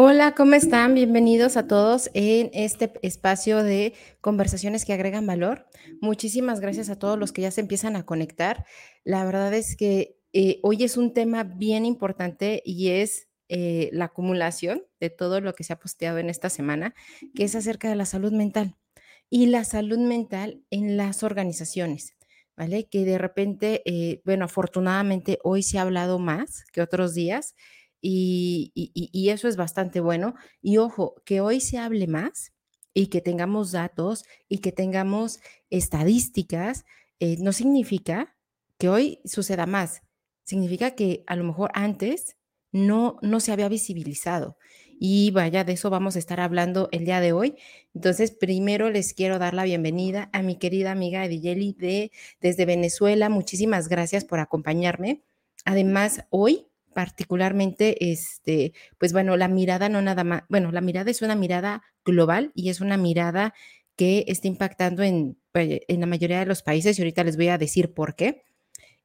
Hola, ¿cómo están? Bienvenidos a todos en este espacio de conversaciones que agregan valor. Muchísimas gracias a todos los que ya se empiezan a conectar. La verdad es que eh, hoy es un tema bien importante y es eh, la acumulación de todo lo que se ha posteado en esta semana, que es acerca de la salud mental y la salud mental en las organizaciones. Que de repente, eh, bueno, afortunadamente hoy se ha hablado más que otros días y, eso es bastante bueno. Y ojo, que hoy se hable más y que tengamos datos y que tengamos estadísticas, eh, no significa que hoy suceda más. Significa que a lo mejor antes no, no se había visibilizado. Y vaya, de eso vamos a estar hablando el día de hoy. Entonces, primero les quiero dar la bienvenida a mi querida amiga Ediyeli de, desde Venezuela. Muchísimas gracias por acompañarme. Además, hoy particularmente, este, pues bueno, la mirada no nada más, bueno, la mirada es una mirada global y es una mirada que está impactando en, en la mayoría de los países y ahorita les voy a decir por qué.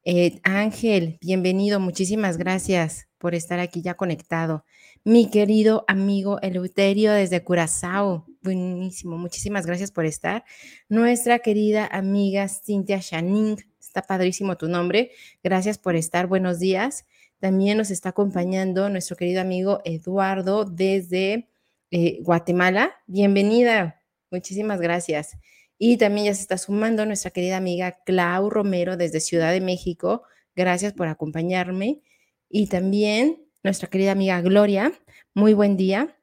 Eh, Ángel, bienvenido, muchísimas gracias por estar aquí ya conectado. Mi querido amigo Eleuterio desde Curazao, buenísimo, muchísimas gracias por estar. Nuestra querida amiga Cintia Shaning, está padrísimo tu nombre, gracias por estar, buenos días. También nos está acompañando nuestro querido amigo Eduardo desde eh, Guatemala. Bienvenida, muchísimas gracias. Y también ya se está sumando nuestra querida amiga Clau Romero desde Ciudad de México. Gracias por acompañarme. Y también nuestra querida amiga Gloria. Muy buen día.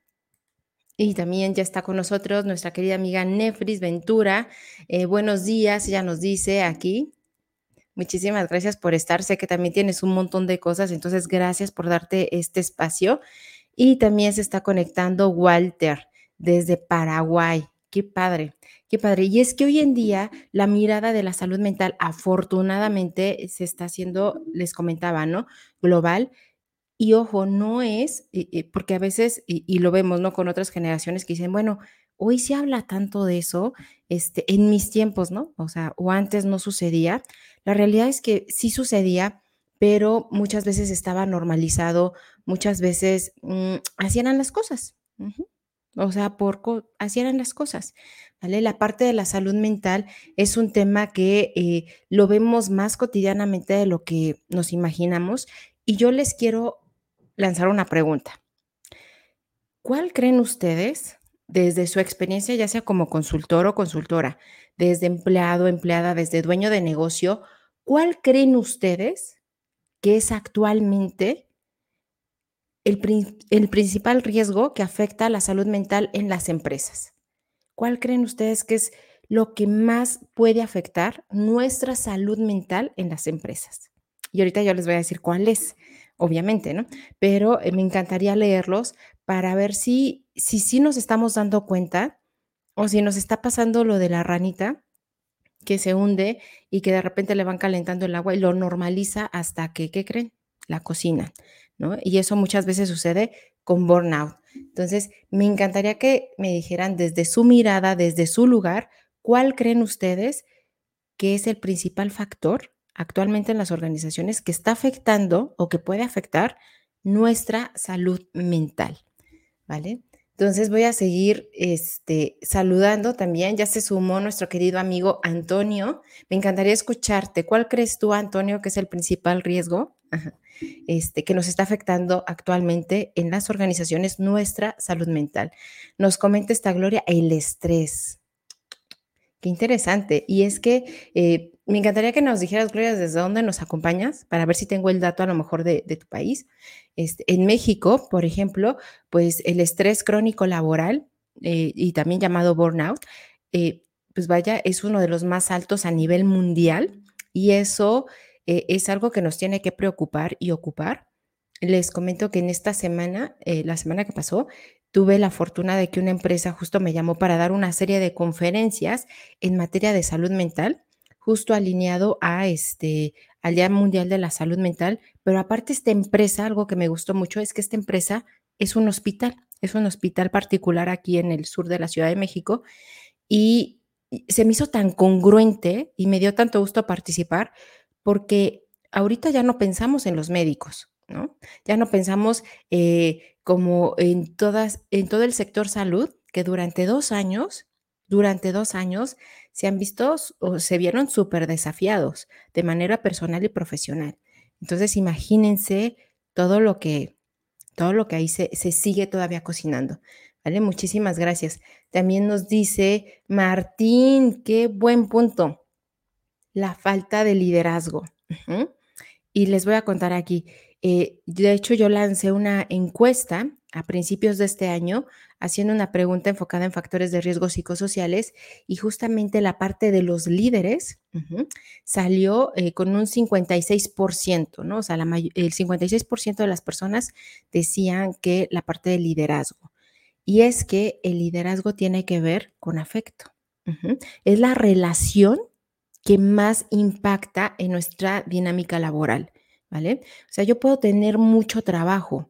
Y también ya está con nosotros nuestra querida amiga Nefris Ventura. Eh, buenos días, ella nos dice aquí. Muchísimas gracias por estar. Sé que también tienes un montón de cosas, entonces gracias por darte este espacio. Y también se está conectando Walter desde Paraguay. Qué padre, qué padre. Y es que hoy en día la mirada de la salud mental afortunadamente se está haciendo, les comentaba, ¿no? Global. Y ojo, no es, porque a veces, y, lo vemos, ¿no? Con otras generaciones que dicen, bueno, hoy se habla tanto de eso, este, en mis tiempos, ¿no? O sea, o antes no sucedía. La realidad es que sí sucedía, pero muchas veces estaba normalizado, muchas veces mm, hacían las cosas. O sea, por hacían las cosas, ¿vale? La parte de la salud mental es un tema que eh, lo vemos más cotidianamente de lo que nos imaginamos y yo les quiero lanzar una pregunta. ¿Cuál creen ustedes, desde su experiencia, ya sea como consultor o consultora, desde empleado, empleada, desde dueño de negocio, ¿cuál creen ustedes que es actualmente el, principal riesgo que afecta a la salud mental en las empresas? ¿Cuál creen ustedes que es lo que más puede afectar nuestra salud mental en las empresas? Y ahorita yo les voy a decir cuál es, obviamente, ¿no? Pero eh, me encantaría leerlos para ver si si sí nos estamos dando cuenta o si nos está pasando lo de la ranita que se hunde y que de repente le van calentando el agua y lo normaliza hasta que, ¿qué creen? La cocina, Y eso muchas veces sucede con burnout. Entonces, me encantaría que me dijeran desde su mirada, desde su lugar, ¿cuál creen ustedes que es el principal factor actualmente en las organizaciones que está afectando o que puede afectar nuestra salud mental? ¿Vale? Entonces voy a seguir este, saludando también. Ya se sumó nuestro querido amigo Antonio. Me encantaría escucharte. ¿Cuál crees tú, Antonio, que es el principal riesgo Este, que nos está afectando actualmente en las organizaciones nuestra salud mental? Nos comenta esta Gloria, el estrés. Qué interesante. Y es que eh, me encantaría que nos dijeras, Gloria, desde dónde nos acompañas para ver si tengo el dato a lo mejor de, tu país. Este, en México, por ejemplo, pues el estrés crónico laboral eh, y también llamado burnout, eh, pues vaya, es uno de los más altos a nivel mundial. Y eso eh, es algo que nos tiene que preocupar y ocupar. Les comento que en esta semana, eh, la semana que pasó, tuve la fortuna de que una empresa justo me llamó para dar una serie de conferencias en materia de salud mental, justo alineado a este al Día Mundial de la Salud Mental, pero aparte esta empresa, algo que me gustó mucho es que esta empresa es un hospital, es un hospital particular aquí en el sur de la Ciudad de México y se me hizo tan congruente y me dio tanto gusto participar porque ahorita ya no pensamos en los médicos, ¿no? Ya no pensamos eh, como en, todas, en todo el sector salud, que durante dos años, durante dos años, se han visto o se vieron súper desafiados de manera personal y profesional. Entonces, imagínense todo lo que, todo lo que ahí se, se sigue todavía cocinando. ¿Vale? Muchísimas gracias. También nos dice Martín, qué buen punto. La falta de liderazgo. Y les voy a contar aquí. Eh, de hecho, yo lancé una encuesta a principios de este año haciendo una pregunta enfocada en factores de riesgo psicosociales y justamente la parte de los líderes salió eh, con un 56%, ¿no? O sea, el 56% de las personas decían que la parte del liderazgo. Y es que el liderazgo tiene que ver con afecto. Es la relación que más impacta en nuestra dinámica laboral. ¿vale? O sea, yo puedo tener mucho trabajo,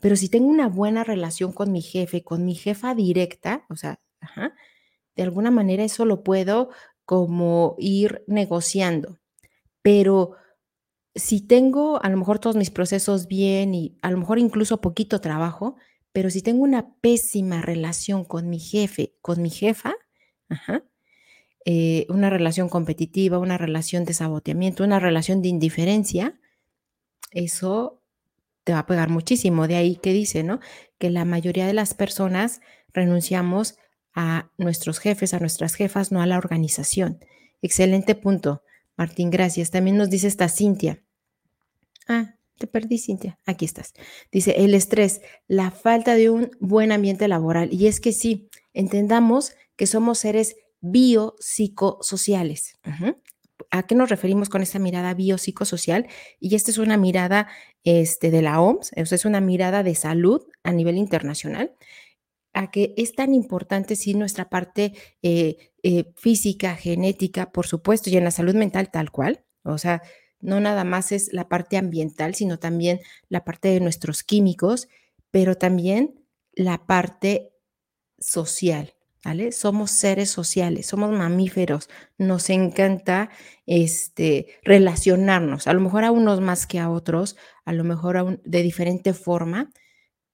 pero si tengo una buena relación con mi jefe, con mi jefa directa, o sea, de alguna manera eso lo puedo como ir negociando. Pero si tengo a lo mejor todos mis procesos bien y a lo mejor incluso poquito trabajo, pero si tengo una pésima relación con mi jefe, con mi jefa, eh, una relación competitiva, una relación de saboteamiento, una relación de indiferencia, eso te va a pegar muchísimo. De ahí que dice, ¿no? Que la mayoría de las personas renunciamos a nuestros jefes, a nuestras jefas, no a la organización. Excelente punto, Martín, gracias. También nos dice esta Cintia. Ah, te perdí, Cintia. Aquí estás. Dice, el estrés, la falta de un buen ambiente laboral. Y es que sí, entendamos que somos seres biopsicosociales. ¿A qué nos referimos con esta mirada biopsicosocial? Y esta es una mirada este, de la OMS, es una mirada de salud a nivel internacional, a que es tan importante si nuestra parte eh, eh, física, genética, por supuesto, y en la salud mental tal cual, o sea, no nada más es la parte ambiental, sino también la parte de nuestros químicos, pero también la parte social. Somos seres sociales, somos mamíferos, nos encanta este, relacionarnos, a lo mejor a unos más que a otros, a lo mejor de diferente forma,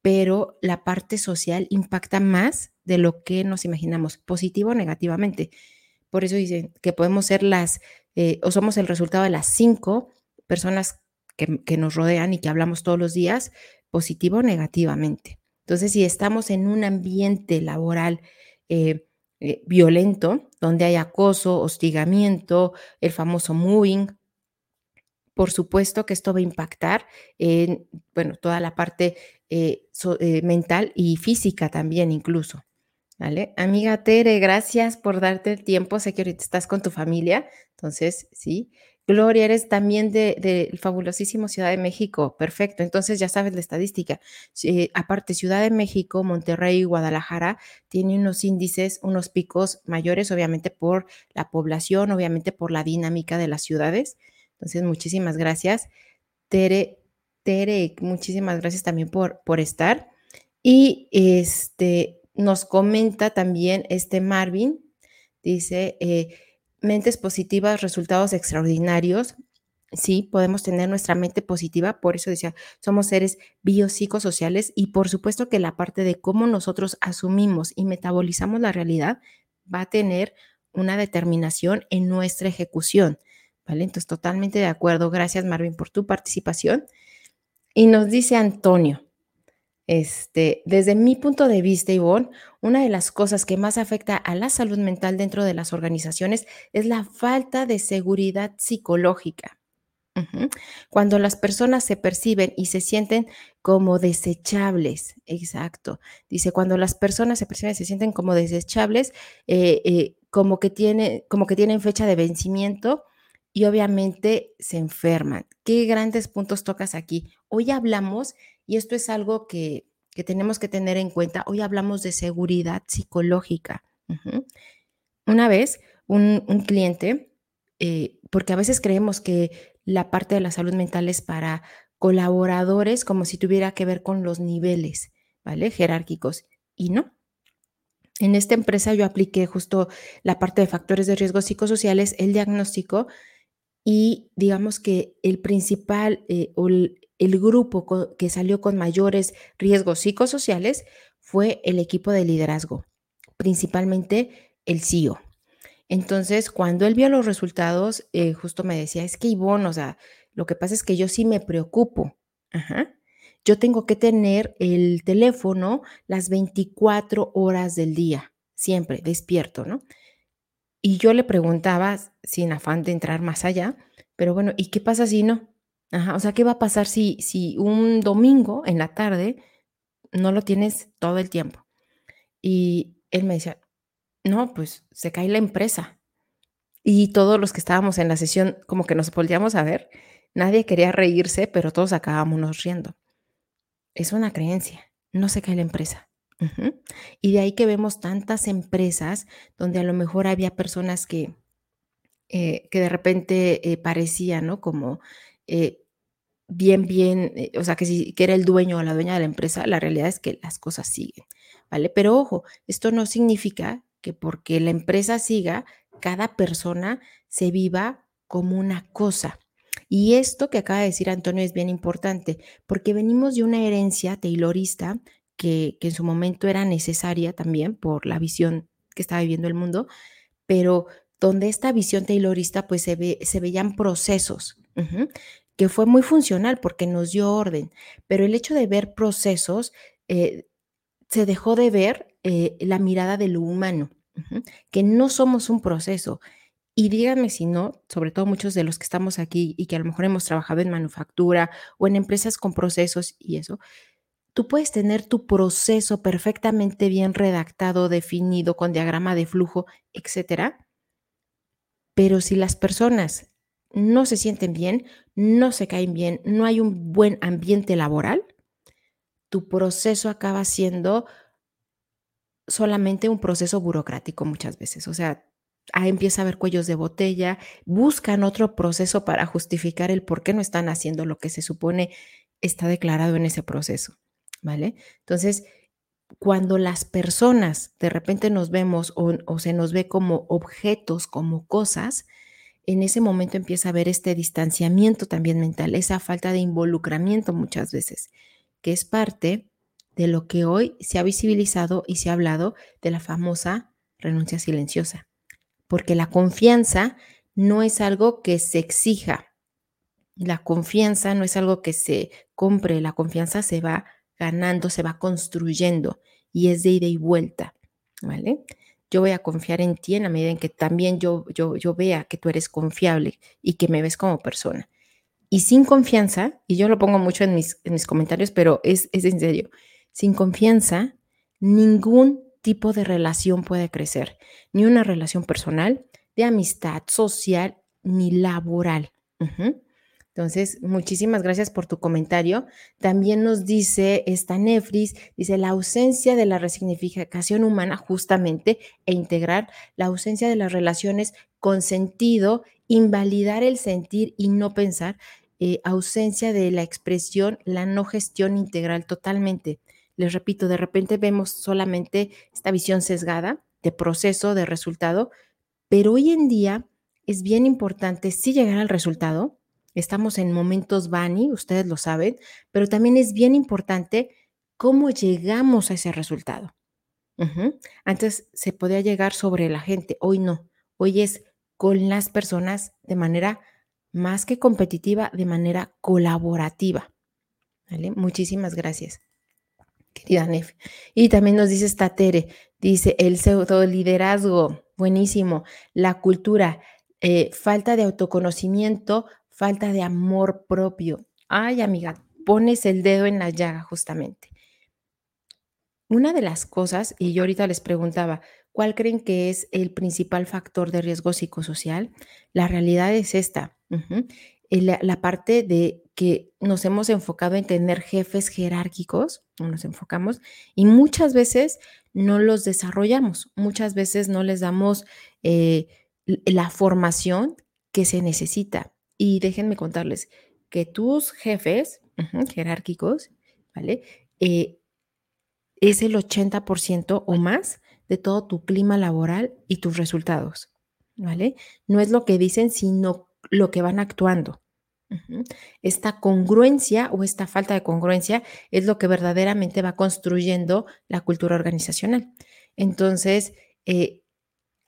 pero la parte social impacta más de lo que nos imaginamos, positivo o negativamente. Por eso dicen que podemos ser las, eh, o somos el resultado de las cinco personas que, que nos rodean y que hablamos todos los días, positivo o negativamente. Entonces, si estamos en un ambiente laboral, eh, eh, violento, donde hay acoso, hostigamiento, el famoso moving. Por supuesto que esto va a impactar en, bueno, toda la parte eh, mental y física también incluso. ¿Vale? Amiga Tere, gracias por darte el tiempo. Sé que ahorita estás con tu familia, entonces, sí. Gloria, eres también del de, fabulosísimo Ciudad de México. Perfecto, entonces ya sabes la estadística. aparte, Ciudad de México, Monterrey y Guadalajara tienen unos índices, unos picos mayores, obviamente por la población, obviamente por la dinámica de las ciudades. Entonces, muchísimas gracias. Tere, Tere, muchísimas gracias también por, por estar. Y este, nos comenta también este Marvin, dice... Eh, mentes positivas, resultados extraordinarios. Sí, podemos tener nuestra mente positiva, por eso decía, somos seres biopsicosociales y por supuesto que la parte de cómo nosotros asumimos y metabolizamos la realidad va a tener una determinación en nuestra ejecución. ¿Vale? Entonces, totalmente de acuerdo. Gracias, Marvin, por tu participación. Y nos dice Antonio, este, desde mi punto de vista, Ivonne, una de las cosas que más afecta a la salud mental dentro de las organizaciones es la falta de seguridad psicológica. Cuando las personas se perciben y se sienten como desechables, exacto. Dice, cuando las personas se perciben y se sienten como desechables, eh, eh, como, que tiene, como que tienen fecha de vencimiento y obviamente se enferman. ¿Qué grandes puntos tocas aquí? Hoy hablamos, y esto es algo que, tenemos que tener en cuenta, hoy hablamos de seguridad psicológica. Una vez, un, cliente, eh, porque a veces creemos que la parte de la salud mental es para colaboradores como si tuviera que ver con los niveles, ¿vale? Jerárquicos. Y no. En esta empresa yo apliqué justo la parte de factores de riesgo psicosociales, el diagnóstico y digamos que el principal eh, o el, grupo que salió con mayores riesgos psicosociales fue el equipo de liderazgo, principalmente el CEO. Entonces, cuando él vio los resultados, eh, justo me decía, es que Ivonne, o sea, lo que pasa es que yo sí me preocupo. Ajá. Yo tengo que tener el teléfono las 24 horas del día, siempre despierto, ¿no? Y yo le preguntaba, sin afán de entrar más allá, pero bueno, ¿y qué pasa si no? Ajá, o sea, ¿qué va a pasar si, si un domingo en la tarde no lo tienes todo el tiempo? Y él me decía, no, pues se cae la empresa. Y todos los que estábamos en la sesión, como que nos volvíamos a ver, nadie quería reírse, pero todos acabábamos riendo. Es una creencia, no se cae la empresa. Y de ahí que vemos tantas empresas donde a lo mejor había personas que, eh, que de repente eh, parecían, ¿no? Como eh, bien, bien, o sea, que si que era el dueño o la dueña de la empresa, la realidad es que las cosas siguen, ¿vale? Pero ojo, esto no significa que porque la empresa siga, cada persona se viva como una cosa. Y esto que acaba de decir Antonio es bien importante, porque venimos de una herencia taylorista que, en su momento era necesaria también por la visión que estaba viviendo el mundo, pero donde esta visión taylorista pues se, ve, se veían procesos, que fue muy funcional porque nos dio orden, pero el hecho de ver procesos eh, se dejó de ver eh, la mirada de lo humano, que no somos un proceso. Y díganme si no, sobre todo muchos de los que estamos aquí y que a lo mejor hemos trabajado en manufactura o en empresas con procesos y eso, tú puedes tener tu proceso perfectamente bien redactado, definido, con diagrama de flujo, etcétera. Pero si las personas no se sienten bien, no se caen bien, no hay un buen ambiente laboral, tu proceso acaba siendo solamente un proceso burocrático muchas veces. O sea, ahí empieza a haber cuellos de botella, buscan otro proceso para justificar el por qué no están haciendo lo que se supone está declarado en ese proceso. ¿Vale? Entonces, cuando las personas de repente nos vemos o, se nos ve como objetos, como cosas, en ese momento empieza a haber este distanciamiento también mental, esa falta de involucramiento muchas veces, que es parte de lo que hoy se ha visibilizado y se ha hablado de la famosa renuncia silenciosa. Porque la confianza no es algo que se exija, la confianza no es algo que se compre, la confianza se va ganando, se va construyendo y es de ida y vuelta, ¿vale? Yo voy a confiar en ti en la medida en que también yo, yo, yo vea que tú eres confiable y que me ves como persona. Y sin confianza, y yo lo pongo mucho en mis, en mis comentarios, pero es, es en serio, sin confianza, ningún tipo de relación puede crecer, ni una relación personal, de amistad, social, ni laboral. Entonces, muchísimas gracias por tu comentario. También nos dice esta Nefris, dice la ausencia de la resignificación humana justamente e integrar la ausencia de las relaciones con sentido, invalidar el sentir y no pensar, eh, ausencia de la expresión, la no gestión integral totalmente. Les repito, de repente vemos solamente esta visión sesgada de proceso, de resultado, pero hoy en día es bien importante sí llegar al resultado, Estamos en momentos Bani, ustedes lo saben, pero también es bien importante cómo llegamos a ese resultado. Antes se podía llegar sobre la gente, hoy no. Hoy es con las personas de manera más que competitiva, de manera colaborativa. Muchísimas gracias, querida Nef. Y también nos dice Statere, dice el pseudo liderazgo, buenísimo, la cultura, eh, falta de autoconocimiento, falta de amor propio. Ay, amiga, pones el dedo en la llaga justamente. Una de las cosas, y yo ahorita les preguntaba, ¿Cuál creen que es el principal factor de riesgo psicosocial? La realidad es esta. la, la, parte de que nos hemos enfocado en tener jefes jerárquicos, no nos enfocamos, y muchas veces no los desarrollamos, muchas veces no les damos eh, la formación que se necesita. Y déjenme contarles que tus jefes jerárquicos, ¿vale? Eh, es el 80% o más de todo tu clima laboral y tus resultados, ¿vale? No es lo que dicen, sino lo que van actuando. Esta congruencia o esta falta de congruencia es lo que verdaderamente va construyendo la cultura organizacional. Entonces, eh,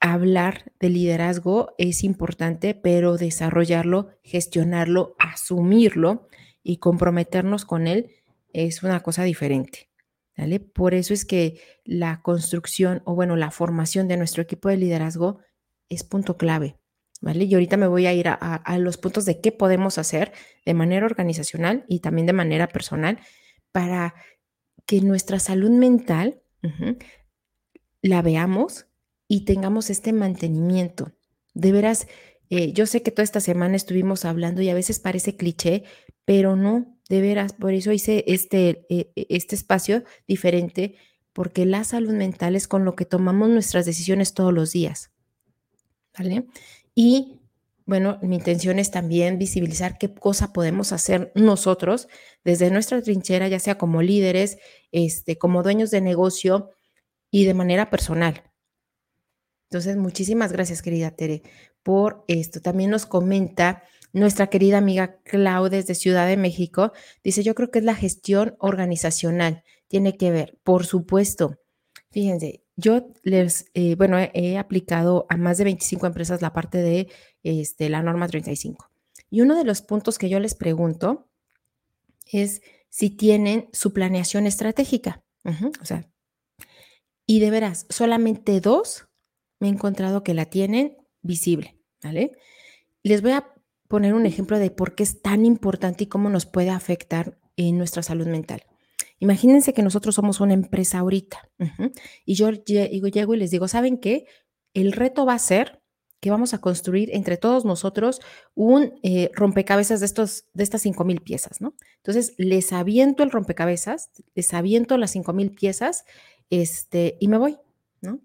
hablar de liderazgo es importante, pero desarrollarlo, gestionarlo, asumirlo y comprometernos con él es una cosa diferente. ¿vale? Por eso es que la construcción o bueno, la formación de nuestro equipo de liderazgo es punto clave. ¿Vale? Y ahorita me voy a ir a, los puntos de qué podemos hacer de manera organizacional y también de manera personal para que nuestra salud mental la veamos y tengamos este mantenimiento. De veras, eh, yo sé que toda esta semana estuvimos hablando y a veces parece cliché, pero no, de veras, por eso hice este, eh, e, este espacio diferente, porque la salud mental es con lo que tomamos nuestras decisiones todos los días. ¿Vale? Y bueno, mi intención es también visibilizar qué cosa podemos hacer nosotros desde nuestra trinchera, ya sea como líderes, este, como dueños de negocio y de manera personal. Entonces, muchísimas gracias, querida Tere, por esto. También nos comenta nuestra querida amiga Clau desde Ciudad de México. Dice, yo creo que es la gestión organizacional. Tiene que ver, por supuesto. Fíjense, yo les, eh, bueno, he, aplicado a más de 25 empresas la parte de este, la norma 35. Y uno de los puntos que yo les pregunto es si tienen su planeación estratégica. o sea, y de veras, solamente dos me he encontrado que la tienen visible, ¿vale? Les voy a poner un ejemplo de por qué es tan importante y cómo nos puede afectar en nuestra salud mental. Imagínense que nosotros somos una empresa ahorita y yo llego y les digo, ¿saben qué? El reto va a ser que vamos a construir entre todos nosotros un eh, rompecabezas de, estos, de estas 5.000 piezas, ¿no? Entonces, les aviento el rompecabezas, les aviento las 5.000 piezas este, y me voy, ¿no?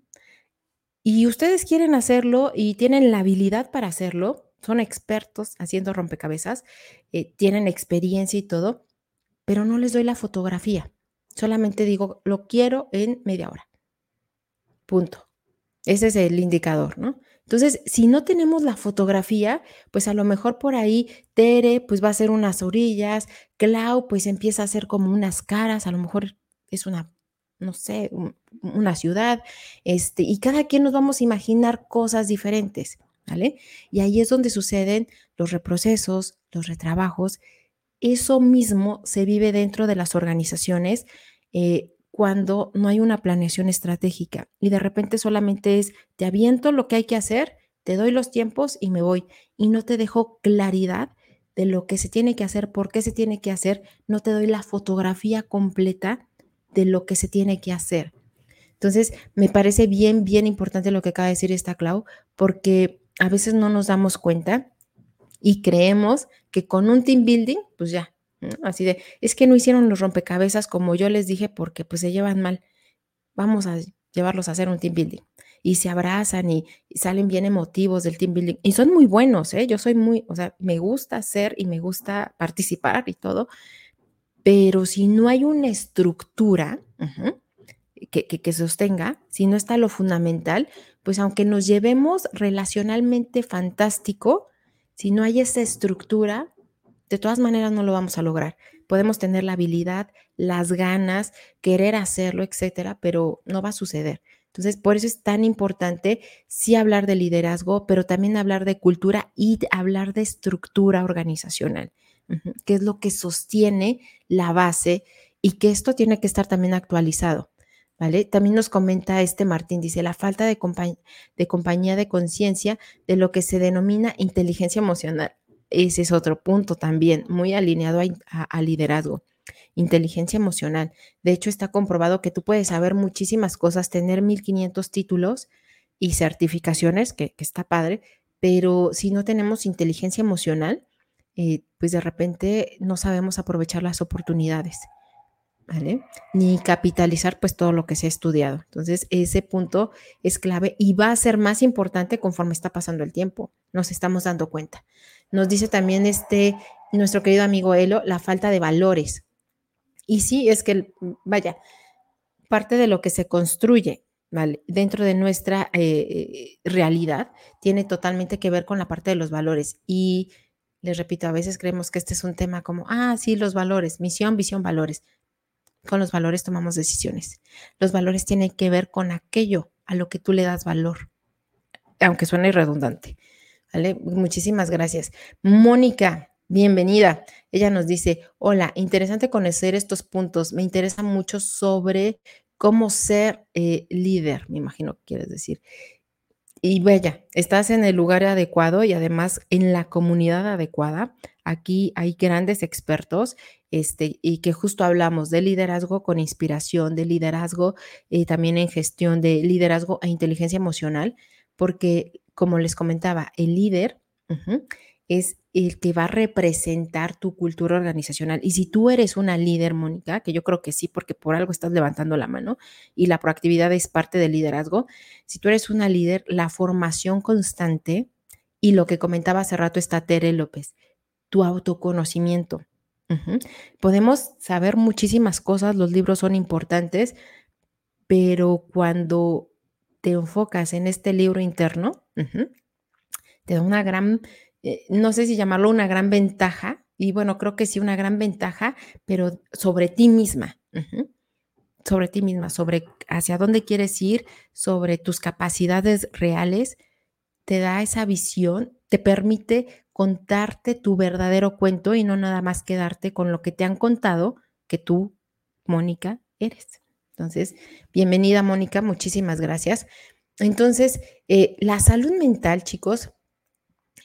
Y ustedes quieren hacerlo y tienen la habilidad para hacerlo, son expertos haciendo rompecabezas, eh, tienen experiencia y todo, pero no les doy la fotografía. Solamente digo, lo quiero en media hora. Punto. Ese es el indicador, ¿no? Entonces, si no tenemos la fotografía, pues a lo mejor por ahí Tere pues va a hacer unas orillas, Clau pues empieza a hacer como unas caras, a lo mejor es una no sé, una ciudad, este, y cada quien nos vamos a imaginar cosas diferentes, ¿vale? Y ahí es donde suceden los reprocesos, los retrabajos. Eso mismo se vive dentro de las organizaciones eh, cuando no hay una planeación estratégica y de repente solamente es, te aviento lo que hay que hacer, te doy los tiempos y me voy y no te dejo claridad de lo que se tiene que hacer, por qué se tiene que hacer, no te doy la fotografía completa de lo que se tiene que hacer. Entonces, me parece bien, bien importante lo que acaba de decir esta Clau, porque a veces no nos damos cuenta y creemos que con un team building, pues ya, así de, es que no hicieron los rompecabezas como yo les dije porque pues se llevan mal. Vamos a llevarlos a hacer un team building. Y se abrazan y, salen bien emotivos del team building. Y son muy buenos, ¿eh? Yo soy muy, o sea, me gusta hacer y me gusta participar y todo, pero si no hay una estructura que, sostenga, si no está lo fundamental, pues aunque nos llevemos relacionalmente fantástico, si no hay esa estructura, de todas maneras no lo vamos a lograr. Podemos tener la habilidad, las ganas, querer hacerlo, etcétera, pero no va a suceder. Entonces, por eso es tan importante sí hablar de liderazgo, pero también hablar de cultura y hablar de estructura organizacional que es lo que sostiene la base y que esto tiene que estar también actualizado. ¿Vale? También nos comenta este Martín, dice, la falta de, de compañía de conciencia de lo que se denomina inteligencia emocional. Ese es otro punto también, muy alineado a, liderazgo. inteligencia emocional. De hecho, está comprobado que tú puedes saber muchísimas cosas, tener 1500 títulos y certificaciones, que, está padre, pero si no tenemos inteligencia emocional, eh, pues de repente no sabemos aprovechar las oportunidades. ¿Vale? Ni capitalizar pues todo lo que se ha estudiado. Entonces, ese punto es clave y va a ser más importante conforme está pasando el tiempo. Nos estamos dando cuenta. Nos dice también este nuestro querido amigo Elo, la falta de valores. Y sí, es que, vaya, parte de lo que se construye dentro de nuestra eh, realidad tiene totalmente que ver con la parte de los valores. Y les repito, a veces creemos que este es un tema como, ah, sí, los valores, misión, visión, valores. Con los valores tomamos decisiones. Los valores tienen que ver con aquello a lo que tú le das valor, aunque suene redundante. ¿Vale? Muchísimas gracias. Mónica, bienvenida. Ella nos dice, hola, interesante conocer estos puntos. Me interesa mucho sobre cómo ser eh, líder, me imagino que quieres decir. Y vaya, estás en el lugar adecuado y además en la comunidad adecuada. Aquí hay grandes expertos este, y que justo hablamos de liderazgo con inspiración, de liderazgo eh, también en gestión, de liderazgo e inteligencia emocional, porque como les comentaba, el líder es el que va a representar tu cultura organizacional. Y si tú eres una líder, Mónica, que yo creo que sí, porque por algo estás levantando la mano y la proactividad es parte del liderazgo, si tú eres una líder, la formación constante y lo que comentaba hace rato está Tere López, tu autoconocimiento. Podemos saber muchísimas cosas, los libros son importantes, pero cuando te enfocas en este libro interno, te da una gran eh, no sé si llamarlo una gran ventaja, y bueno, creo que sí una gran ventaja, pero sobre ti misma, sobre ti misma, sobre hacia dónde quieres ir, sobre tus capacidades reales, te da esa visión, te permite contarte tu verdadero cuento y no nada más quedarte con lo que te han contado que tú, Mónica, eres. Entonces, bienvenida Mónica, muchísimas gracias. Entonces, eh, la salud mental, chicos,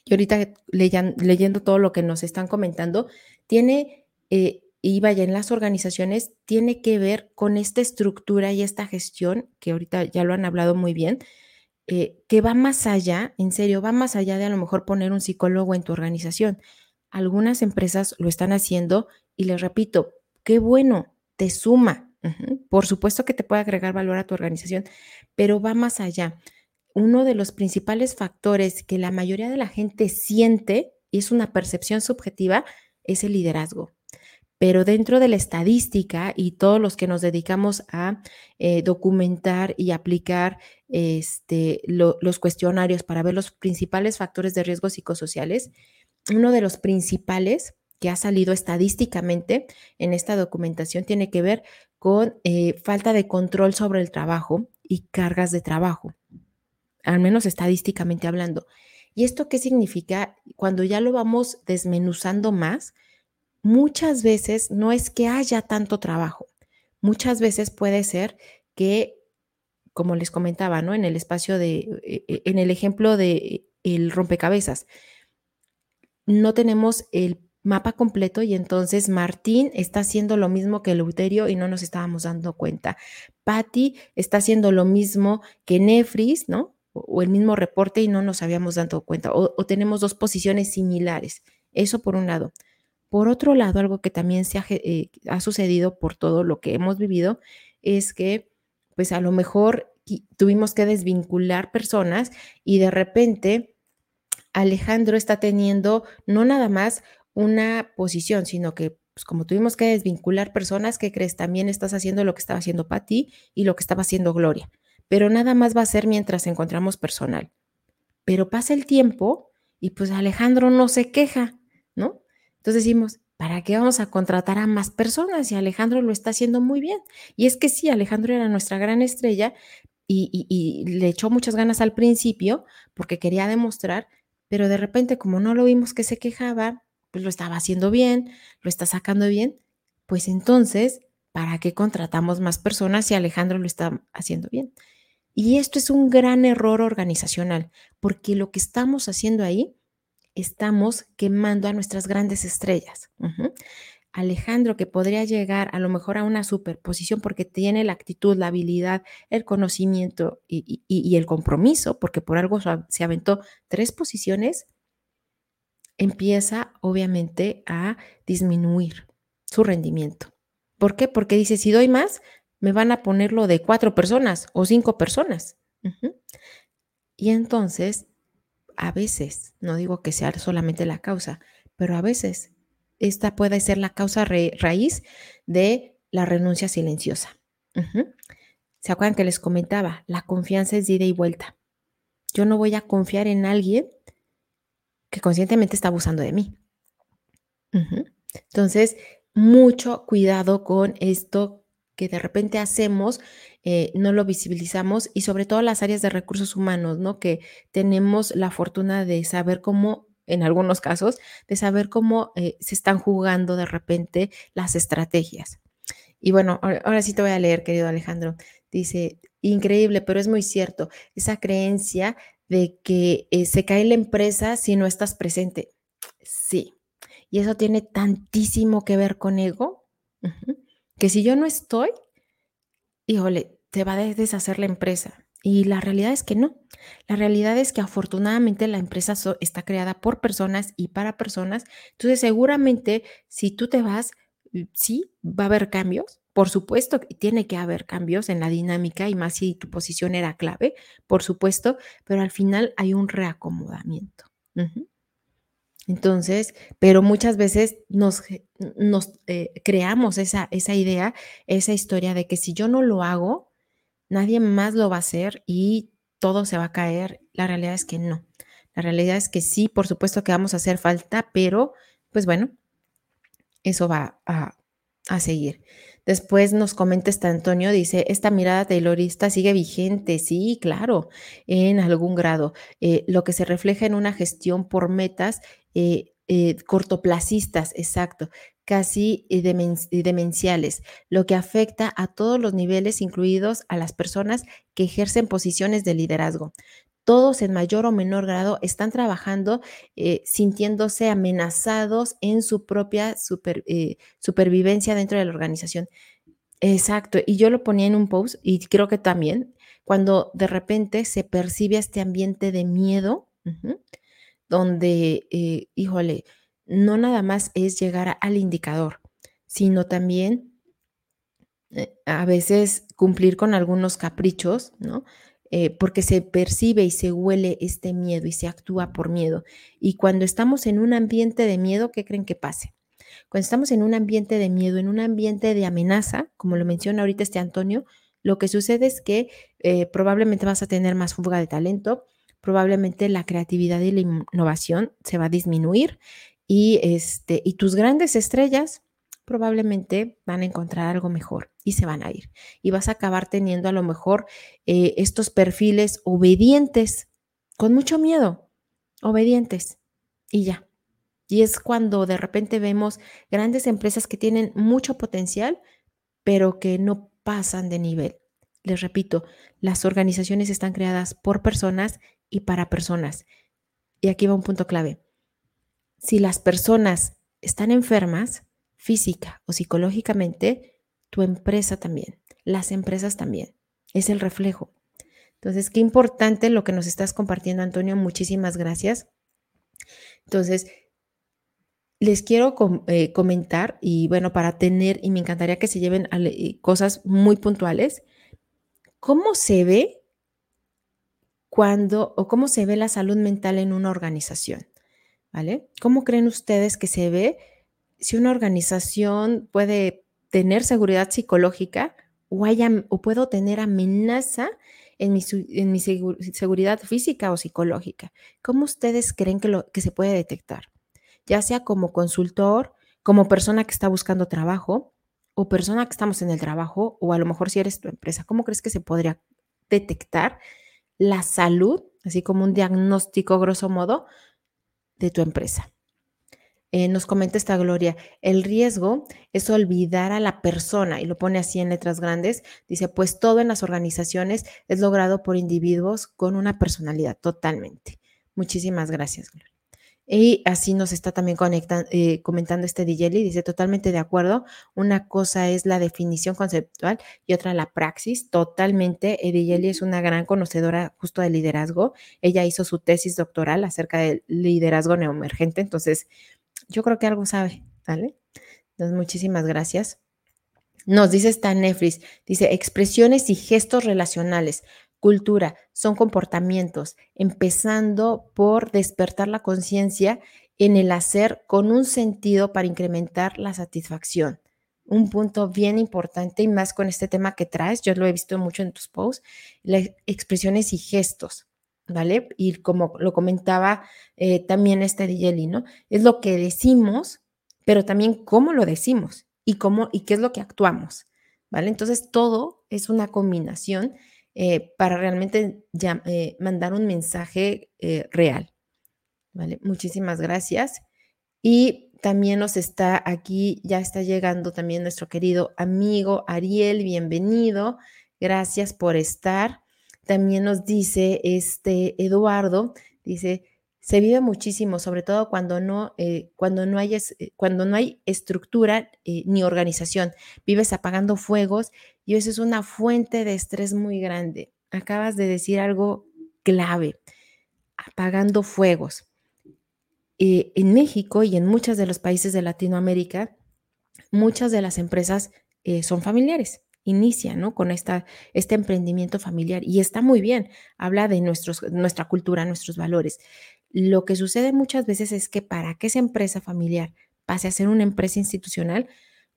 y ahorita leyendo todo lo que nos están comentando, tiene, eh, y vaya, en las organizaciones, tiene que ver con esta estructura y esta gestión, que ahorita ya lo han hablado muy bien, eh, que va más allá, en serio, va más allá de a lo mejor poner un psicólogo en tu organización. Algunas empresas lo están haciendo y les repito, qué bueno, te suma. Por supuesto que te puede agregar valor a tu organización, pero va más allá uno de los principales factores que la mayoría de la gente siente, y es una percepción subjetiva, es el liderazgo. Pero dentro de la estadística y todos los que nos dedicamos a eh, documentar y aplicar este, los cuestionarios para ver los principales factores de riesgo psicosociales, uno de los principales que ha salido estadísticamente en esta documentación tiene que ver con eh, falta de control sobre el trabajo y cargas de trabajo al menos estadísticamente hablando. ¿Y esto qué significa? Cuando ya lo vamos desmenuzando más, muchas veces no es que haya tanto trabajo, muchas veces puede ser que, como les comentaba, ¿no? En el espacio de, e, e, en el ejemplo de el rompecabezas, no tenemos el mapa completo y entonces Martín está haciendo lo mismo que Leuterio y no nos estábamos dando cuenta. Patty está haciendo lo mismo que Nefris, ¿no? O, el mismo reporte y no nos habíamos dado cuenta, o, tenemos dos posiciones similares. Eso por un lado. Por otro lado, algo que también se ha, eh, sucedido por todo lo que hemos vivido es que, pues a lo mejor tuvimos que desvincular personas y de repente Alejandro está teniendo no nada más una posición, sino que pues como tuvimos que desvincular personas, que crees? También estás haciendo lo que estaba haciendo Patti y lo que estaba haciendo Gloria pero nada más va a ser mientras encontramos personal. Pero pasa el tiempo y pues Alejandro no se queja, ¿no? Entonces decimos, ¿para qué vamos a contratar a más personas si Alejandro lo está haciendo muy bien? Y es que sí, Alejandro era nuestra gran estrella y, y le echó muchas ganas al principio porque quería demostrar, pero de repente como no lo vimos que se quejaba, pues lo estaba haciendo bien, lo está sacando bien, pues entonces, ¿para qué contratamos más personas si Alejandro lo está haciendo bien? Y esto es un gran error organizacional, porque lo que estamos haciendo ahí, estamos quemando a nuestras grandes estrellas. Alejandro, que podría llegar a lo mejor a una superposición porque tiene la actitud, la habilidad, el conocimiento y, el compromiso, porque por algo se aventó tres posiciones, empieza obviamente a disminuir su rendimiento. ¿Por qué? Porque dice, si doy más, me van a ponerlo de cuatro personas o cinco personas. Y entonces, a veces, no digo que sea solamente la causa, pero a veces esta puede ser la causa raíz de la renuncia silenciosa. ¿Se acuerdan que les comentaba? La confianza es ida y vuelta. Yo no voy a confiar en alguien que conscientemente está abusando de mí. Entonces, mucho cuidado con esto de repente hacemos, eh, no lo visibilizamos y sobre todo las áreas de recursos humanos, ¿no? Que tenemos la fortuna de saber cómo, en algunos casos, de saber cómo eh, se están jugando de repente las estrategias. Y bueno, ahora, sí te voy a leer, querido Alejandro. Dice, increíble, pero es muy cierto, esa creencia de que eh, se cae la empresa si no estás presente. Sí, y eso tiene tantísimo que ver con ego, que si yo no estoy, híjole, te va a deshacer la empresa. Y la realidad es que no. La realidad es que afortunadamente la empresa está creada por personas y para personas. Entonces, seguramente si tú te vas, sí, va a haber cambios. Por supuesto tiene que haber cambios en la dinámica y más si tu posición era clave, por supuesto, pero al final hay un reacomodamiento. Entonces, pero muchas veces nos, eh, creamos esa, idea, esa historia de que si yo no lo hago, nadie más lo va a hacer y todo se va a caer. La realidad es que no. La realidad es que sí, por supuesto que vamos a hacer falta, pero pues bueno, eso va a seguir. Después nos comenta este Antonio, dice, esta mirada taylorista sigue vigente, sí, claro, en algún grado. Eh, lo que se refleja en una gestión por metas eh, eh, cortoplacistas, exacto, casi demenciales, lo que afecta a todos los niveles, incluidos a las personas que ejercen posiciones de liderazgo todos en mayor o menor grado están trabajando eh, sintiéndose amenazados en su propia eh, supervivencia dentro de la organización. Exacto, y yo lo ponía en un post y creo que también cuando de repente se percibe este ambiente de miedo, donde, eh, híjole, no nada más es llegar al indicador, sino también a veces cumplir con algunos caprichos, ¿no? Eh, porque se percibe y se huele este miedo y se actúa por miedo. Y cuando estamos en un ambiente de miedo, ¿qué creen que pase? Cuando estamos en un ambiente de miedo, en un ambiente de amenaza, como lo menciona ahorita este Antonio, lo que sucede es que eh, probablemente vas a tener más fuga de talento, probablemente la creatividad y la innovación se va a disminuir y, este, y tus grandes estrellas probablemente van a encontrar algo mejor y se van a ir. Y vas a acabar teniendo a lo mejor eh, estos perfiles obedientes, con mucho miedo, obedientes. Y ya. Y es cuando de repente vemos grandes empresas que tienen mucho potencial, pero que no pasan de nivel. Les repito, las organizaciones están creadas por personas y para personas. Y aquí va un punto clave. Si las personas están enfermas, física o psicológicamente, tu empresa también, las empresas también. Es el reflejo. Entonces, qué importante lo que nos estás compartiendo, Antonio. Muchísimas gracias. Entonces, les quiero eh, comentar y bueno, para tener, y me encantaría que se lleven eh, cosas muy puntuales, ¿cómo se ve cuando o cómo se ve la salud mental en una organización? ¿Vale? ¿Cómo creen ustedes que se ve si una organización puede tener seguridad psicológica o, o puedo tener amenaza en mi, en mi seguridad física o psicológica. ¿Cómo ustedes creen que, lo, que se puede detectar? Ya sea como consultor, como persona que está buscando trabajo o persona que estamos en el trabajo o a lo mejor si eres tu empresa. ¿Cómo crees que se podría detectar la salud, así como un diagnóstico grosso modo, de tu empresa? Eh, nos comenta esta Gloria, el riesgo es olvidar a la persona, y lo pone así en letras grandes, dice, pues todo en las organizaciones es logrado por individuos con una personalidad totalmente. Muchísimas gracias, Gloria. Y así nos está también eh, comentando este Dijeli, dice totalmente de acuerdo. Una cosa es la definición conceptual y otra la praxis. Totalmente. Dijeli es una gran conocedora justo de liderazgo. Ella hizo su tesis doctoral acerca del liderazgo neoemergente, entonces yo creo que algo sabe, ¿vale? Entonces, muchísimas gracias. Nos dice Stan Nefris, dice expresiones y gestos relacionales. Cultura son comportamientos, empezando por despertar la conciencia en el hacer con un sentido para incrementar la satisfacción. Un punto bien importante y más con este tema que traes, yo lo he visto mucho en tus posts, las expresiones y gestos, ¿vale? Y como lo comentaba eh, también este Dijeli, ¿no? Es lo que decimos, pero también cómo lo decimos y cómo y qué es lo que actuamos, ¿vale? Entonces todo es una combinación eh, para realmente eh, mandar un mensaje real. ¿Vale? Muchísimas gracias. Y también nos está aquí, ya está llegando también nuestro querido amigo Ariel, bienvenido. Gracias por estar. También nos dice este Eduardo, dice, se vive muchísimo, sobre todo cuando no, eh, cuando no, hay, eh, cuando no hay estructura eh, ni organización. Vives apagando fuegos y eso es una fuente de estrés muy grande. Acabas de decir algo clave, apagando fuegos. en México y en muchos de los países de Latinoamérica, muchas de las empresas son familiares inicia, ¿no? Con esta, este emprendimiento familiar y está muy bien, habla de nuestros, nuestra cultura, nuestros valores. Lo que sucede muchas veces es que para que esa empresa familiar pase a ser una empresa institucional,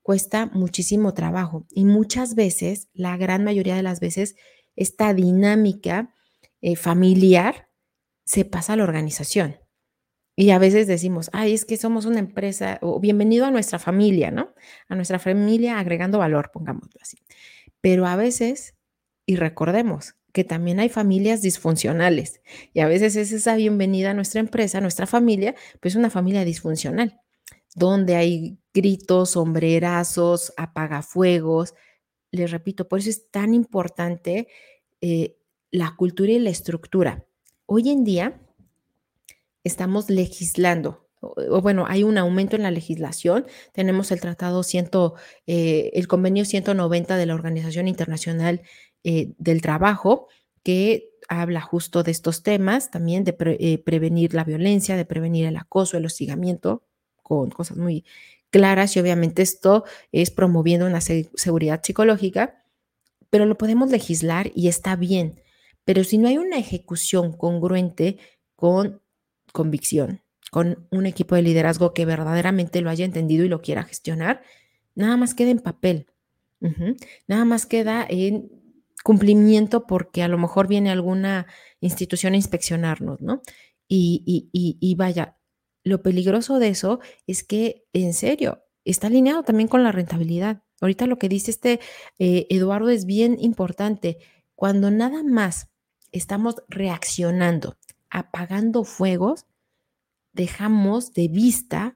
cuesta muchísimo trabajo y muchas veces, la gran mayoría de las veces, esta dinámica eh, familiar se pasa a la organización. Y a veces decimos, ay, es que somos una empresa, o bienvenido a nuestra familia, ¿no? A nuestra familia agregando valor, pongámoslo así. Pero a veces, y recordemos, que también hay familias disfuncionales y a veces es esa bienvenida a nuestra empresa, a nuestra familia, pues una familia disfuncional, donde hay gritos, sombrerazos, apagafuegos. Les repito, por eso es tan importante eh, la cultura y la estructura. Hoy en día estamos legislando, o, bueno, hay un aumento en la legislación. Tenemos el tratado 100, eh, el convenio 190 de la Organización Internacional eh, del trabajo que habla justo de estos temas, también de eh, prevenir la violencia, de prevenir el acoso, el hostigamiento, con cosas muy claras y obviamente esto es promoviendo una seguridad psicológica, pero lo podemos legislar y está bien, pero si no hay una ejecución congruente con convicción, con un equipo de liderazgo que verdaderamente lo haya entendido y lo quiera gestionar, nada más queda en papel, nada más queda en cumplimiento porque a lo mejor viene alguna institución a inspeccionarnos, ¿no? Y, vaya, lo peligroso de eso es que, en serio, está alineado también con la rentabilidad. Ahorita lo que dice este eh, Eduardo es bien importante. Cuando nada más estamos reaccionando, apagando fuegos, dejamos de vista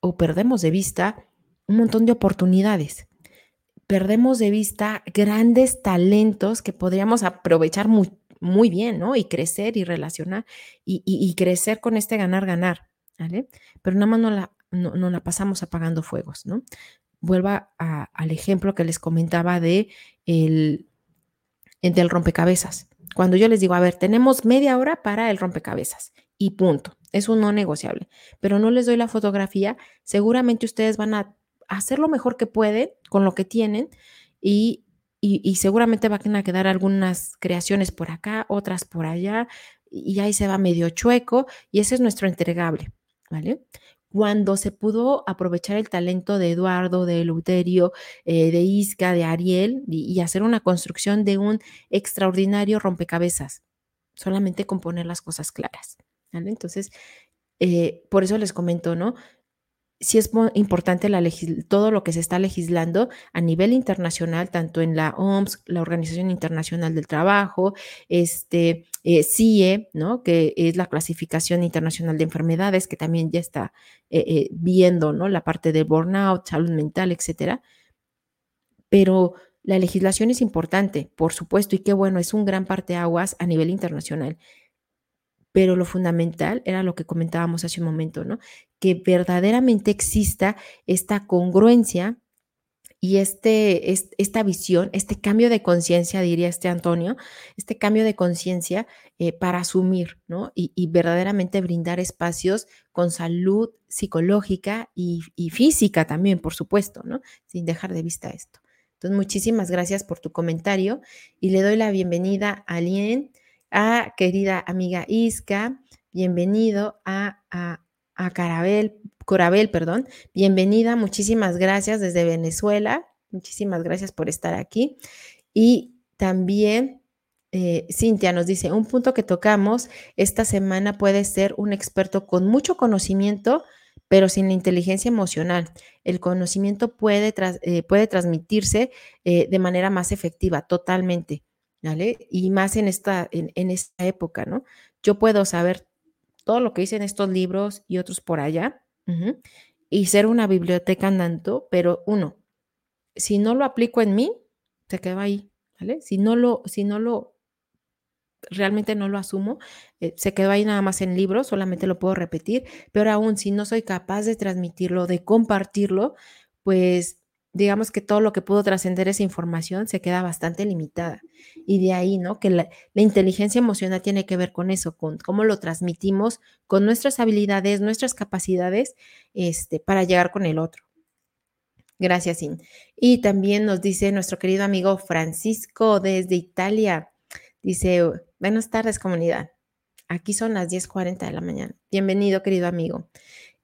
o perdemos de vista un montón de oportunidades perdemos de vista grandes talentos que podríamos aprovechar muy, muy bien, ¿no? Y crecer y relacionar y, crecer con este ganar-ganar, ¿vale? Pero nada más no la, no, la pasamos apagando fuegos, ¿no? Vuelva al ejemplo que les comentaba de el, del rompecabezas. Cuando yo les digo, a ver, tenemos media hora para el rompecabezas y punto. Es un no negociable. Pero no les doy la fotografía, seguramente ustedes van a hacer lo mejor que pueden con lo que tienen y, seguramente van a quedar algunas creaciones por acá, otras por allá, y ahí se va medio chueco, y ese es nuestro entregable, ¿vale? Cuando se pudo aprovechar el talento de Eduardo, de Luterio, eh, de Isca, de Ariel, y, hacer una construcción de un extraordinario rompecabezas, solamente con poner las cosas claras, Entonces, eh, por eso les comento, ¿no? sí es importante la todo lo que se está legislando a nivel internacional, tanto en la OMS, la Organización Internacional del Trabajo, este, eh, CIE, ¿no? que es la Clasificación Internacional de Enfermedades, que también ya está eh, viendo ¿no? la parte de burnout, salud mental, etcétera. Pero la legislación es importante, por supuesto, y qué bueno, es un gran parte aguas a nivel internacional. Pero lo fundamental era lo que comentábamos hace un momento, ¿no? Que verdaderamente exista esta congruencia y este, esta visión, este cambio de conciencia, diría este Antonio, este cambio de conciencia eh, para asumir, ¿no? Y, verdaderamente brindar espacios con salud psicológica y, y, física también, por supuesto, ¿no? Sin dejar de vista esto. Entonces, muchísimas gracias por tu comentario y le doy la bienvenida a Lien, a querida amiga Isca, bienvenido a, a, a Carabel Corabel, perdón. Bienvenida, muchísimas gracias desde Venezuela. Muchísimas gracias por estar aquí. Y también eh, Cintia nos dice, un punto que tocamos esta semana puede ser un experto con mucho conocimiento, pero sin la inteligencia emocional. El conocimiento puede, eh, puede transmitirse eh, de manera más efectiva, totalmente, ¿vale? Y más en esta, en, esta época, ¿no? Yo puedo saber todo lo que dicen estos libros y otros por allá, y ser una biblioteca andando, pero uno, si no lo aplico en mí, se queda ahí, ¿vale? Si no lo, si no lo, realmente no lo asumo, eh, se quedó ahí nada más en libros, solamente lo puedo repetir, pero aún si no soy capaz de transmitirlo, de compartirlo, pues digamos que todo lo que pudo trascender esa información se queda bastante limitada. Y de ahí, ¿no? Que la, inteligencia emocional tiene que ver con eso, con cómo lo transmitimos, con nuestras habilidades, nuestras capacidades, este, para llegar con el otro. Gracias, Sin. Y también nos dice nuestro querido amigo Francisco desde Italia. Dice, buenas tardes comunidad. Aquí son las 10.40 de la mañana. Bienvenido, querido amigo.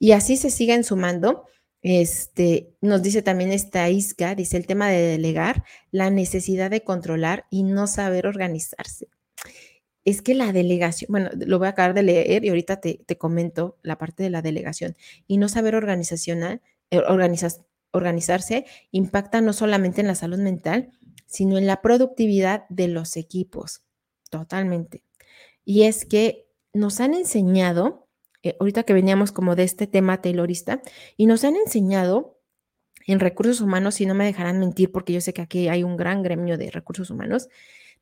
Y así se siguen sumando este, nos dice también esta Isca, dice el tema de delegar, la necesidad de controlar y no saber organizarse. Es que la delegación, bueno, lo voy a acabar de leer y ahorita te, comento la parte de la delegación. Y no saber organizacional, eh, organizarse impacta no solamente en la salud mental, sino en la productividad de los equipos. Totalmente. Y es que nos han enseñado eh, ahorita que veníamos como de este tema taylorista, y nos han enseñado en recursos humanos, si no me dejarán mentir, porque yo sé que aquí hay un gran gremio de recursos humanos,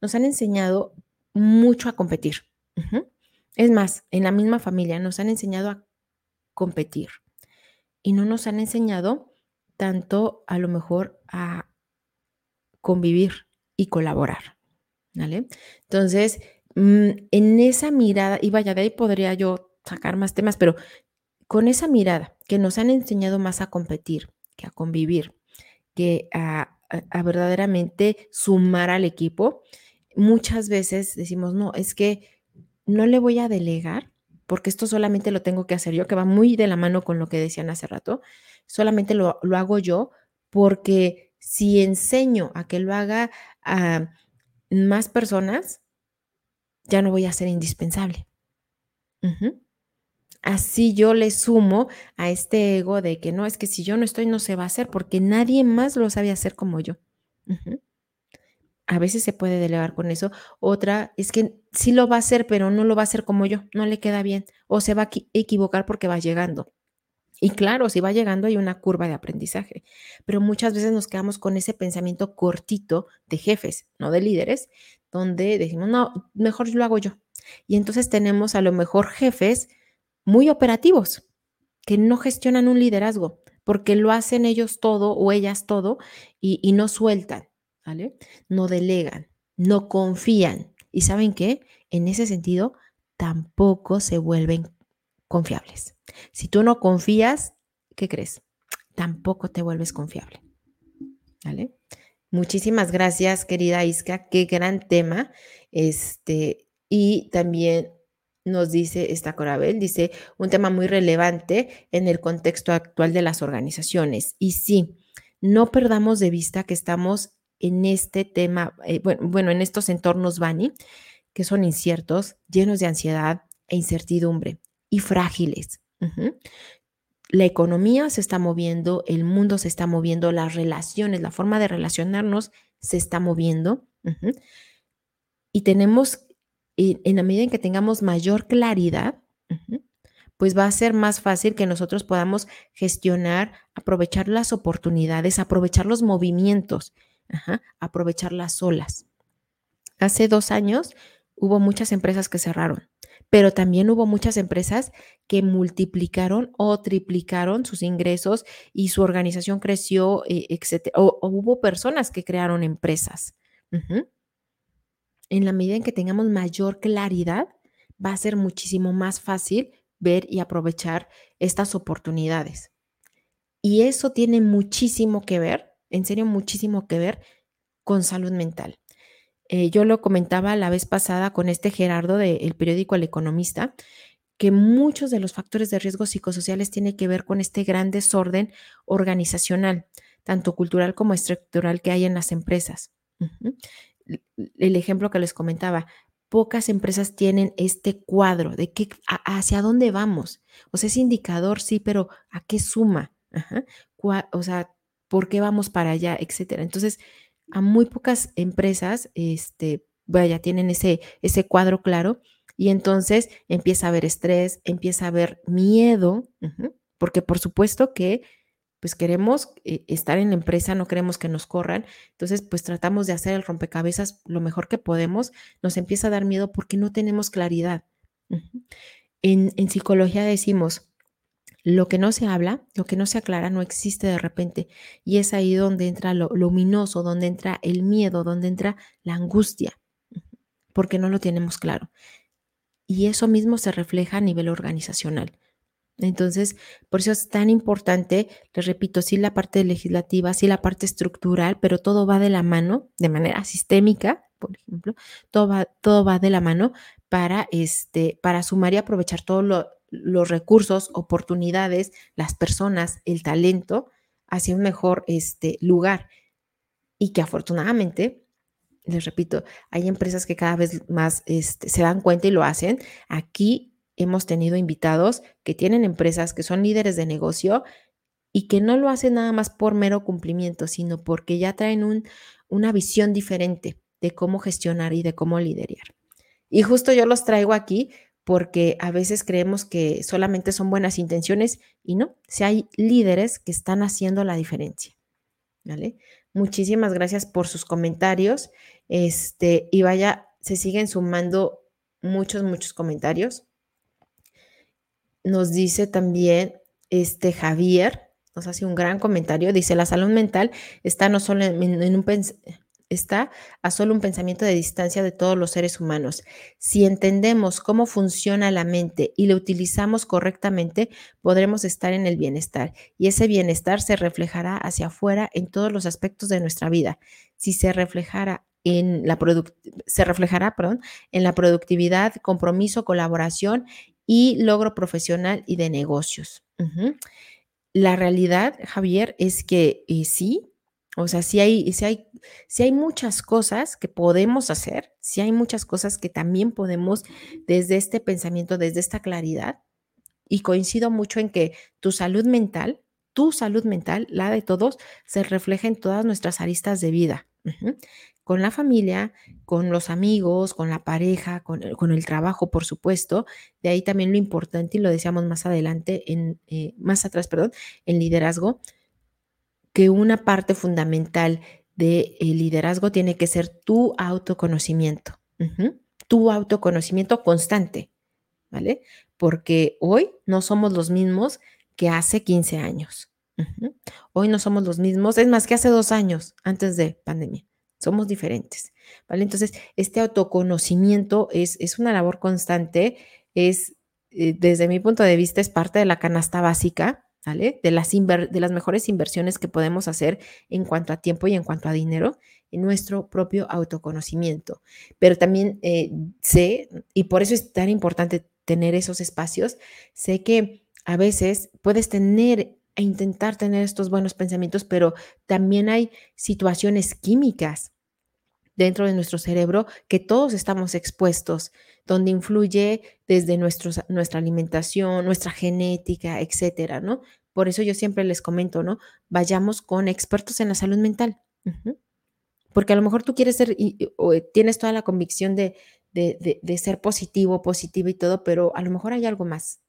nos han enseñado mucho a competir. Es más, en la misma familia nos han enseñado a competir y no nos han enseñado tanto a lo mejor a convivir y colaborar. ¿Vale? Entonces, mm, en esa mirada, y vaya, de ahí podría yo sacar más temas, pero con esa mirada que nos han enseñado más a competir, que a convivir, que a, verdaderamente sumar al equipo, muchas veces decimos, no, es que no le voy a delegar porque esto solamente lo tengo que hacer yo, que va muy de la mano con lo que decían hace rato, solamente lo, lo hago yo porque si enseño a que lo haga a más personas, ya no voy a ser indispensable así yo le sumo a este ego de que no, es que si yo no estoy no se va a hacer porque nadie más lo sabe hacer como yo. A veces se puede delegar con eso. Otra es que sí lo va a hacer, pero no lo va a hacer como yo, no le queda bien o se va a equivocar porque va llegando. Y claro, si va llegando hay una curva de aprendizaje, pero muchas veces nos quedamos con ese pensamiento cortito de jefes, no de líderes, donde decimos, no, mejor lo hago yo. Y entonces tenemos a lo mejor jefes muy operativos, que no gestionan un liderazgo, porque lo hacen ellos todo o ellas todo y, no sueltan, ¿vale? No delegan, no confían. ¿Y saben qué? En ese sentido, tampoco se vuelven confiables. Si tú no confías, ¿qué crees? Tampoco te vuelves confiable. ¿Vale? Muchísimas gracias, querida Isca. Qué gran tema. Este, y también nos dice esta Corabel, dice un tema muy relevante en el contexto actual de las organizaciones. Y sí, no perdamos de vista que estamos en este tema, eh, bueno, en estos entornos Bani, que son inciertos, llenos de ansiedad e incertidumbre y frágiles. La economía se está moviendo, el mundo se está moviendo, las relaciones, la forma de relacionarnos se está moviendo. Y tenemos en la medida en que tengamos mayor claridad, pues va a ser más fácil que nosotros podamos gestionar, aprovechar las oportunidades, aprovechar los movimientos, aprovechar las olas. Hace dos años hubo muchas empresas que cerraron pero también hubo muchas empresas que multiplicaron o triplicaron sus ingresos y su organización creció, eh, etc. O, hubo personas que crearon empresas. En la medida en que tengamos mayor claridad, va a ser muchísimo más fácil ver y aprovechar estas oportunidades. Y eso tiene muchísimo que ver, en serio, muchísimo que ver con salud mental. Eh, yo lo comentaba la vez pasada con este Gerardo del periódico El Economista, que muchos de los factores de riesgo psicosociales tienen que ver con este gran desorden organizacional, tanto cultural como estructural que hay en las empresas. El ejemplo que les comentaba, pocas empresas tienen este cuadro de qué, hacia dónde vamos. O sea, ese indicador sí, pero ¿a qué suma? O sea, ¿por qué vamos para allá? Etcétera. Entonces, a muy pocas empresas, este, vaya, tienen ese, ese cuadro claro y entonces empieza a haber estrés, empieza a haber miedo, porque por supuesto que pues queremos eh, estar en la empresa, no queremos que nos corran, entonces pues tratamos de hacer el rompecabezas lo mejor que podemos, nos empieza a dar miedo porque no tenemos claridad. en, en psicología decimos, lo que no se habla, lo que no se aclara, no existe de repente. Y es ahí donde entra lo luminoso, donde entra el miedo, donde entra la angustia, porque no lo tenemos claro. Y eso mismo se refleja a nivel organizacional. Entonces, por eso es tan importante, les repito, sí la parte legislativa, sí la parte estructural, pero todo va de la mano, de manera sistémica, por ejemplo, todo va, todo va de la mano para, este, para sumar y aprovechar todo lo, los recursos, oportunidades, las personas, el talento hacia un mejor este, lugar. Y que afortunadamente, les repito, hay empresas que cada vez más este, se dan cuenta y lo hacen. Aquí hemos tenido invitados que tienen empresas que son líderes de negocio y que no lo hacen nada más por mero cumplimiento, sino porque ya traen un, una visión diferente de cómo gestionar y de cómo liderar. Y justo yo los traigo aquí porque a veces creemos que solamente son buenas intenciones y no, si hay líderes que están haciendo la diferencia. ¿Vale? Muchísimas gracias por sus comentarios. Este, y vaya, se siguen sumando muchos, muchos comentarios. Nos dice también este Javier, nos hace un gran comentario, dice, la salud mental está no solo en, está a solo un pensamiento de distancia de todos los seres humanos. Si entendemos cómo funciona la mente y lo utilizamos correctamente, podremos estar en el bienestar y ese bienestar se reflejará hacia afuera en todos los aspectos de nuestra vida. Si se reflejara en la se reflejará, perdón, en la productividad, compromiso, colaboración y logro profesional y de negocios. La realidad, Javier, es que eh, sí, o sea, si hay, si hay, si hay muchas cosas que podemos hacer, si hay muchas cosas que también podemos desde este pensamiento, desde esta claridad. Y coincido mucho en que tu salud mental, tu salud mental, la de todos, se refleja en todas nuestras aristas de vida. Con la familia, con los amigos, con la pareja, con el, trabajo, por supuesto. De ahí también lo importante, y lo decíamos más adelante, en, eh, más atrás, perdón, en liderazgo, que una parte fundamental del liderazgo tiene que ser tu autoconocimiento, tu autoconocimiento constante, ¿vale? Porque hoy no somos los mismos que hace 15 años. Hoy no somos los mismos, es más que hace dos años antes de pandemia. Somos diferentes, ¿vale? Entonces, este autoconocimiento es, es una labor constante, es, eh, desde mi punto de vista, es parte de la canasta básica de las, de las mejores inversiones que podemos hacer en cuanto a tiempo y en cuanto a dinero en nuestro propio autoconocimiento. Pero también eh, sé, y por eso es tan importante tener esos espacios, sé que a veces puedes tener e intentar tener estos buenos pensamientos, pero también hay situaciones químicas dentro de nuestro cerebro que todos estamos expuestos, donde influye desde nuestra alimentación, nuestra genética, etcétera, ¿no? Por eso yo siempre les comento, ¿no? Vayamos con expertos en la salud mental. Porque a lo mejor tú quieres ser, o tienes toda la convicción de, de, de, ser positivo, positivo y todo, pero a lo mejor hay algo más,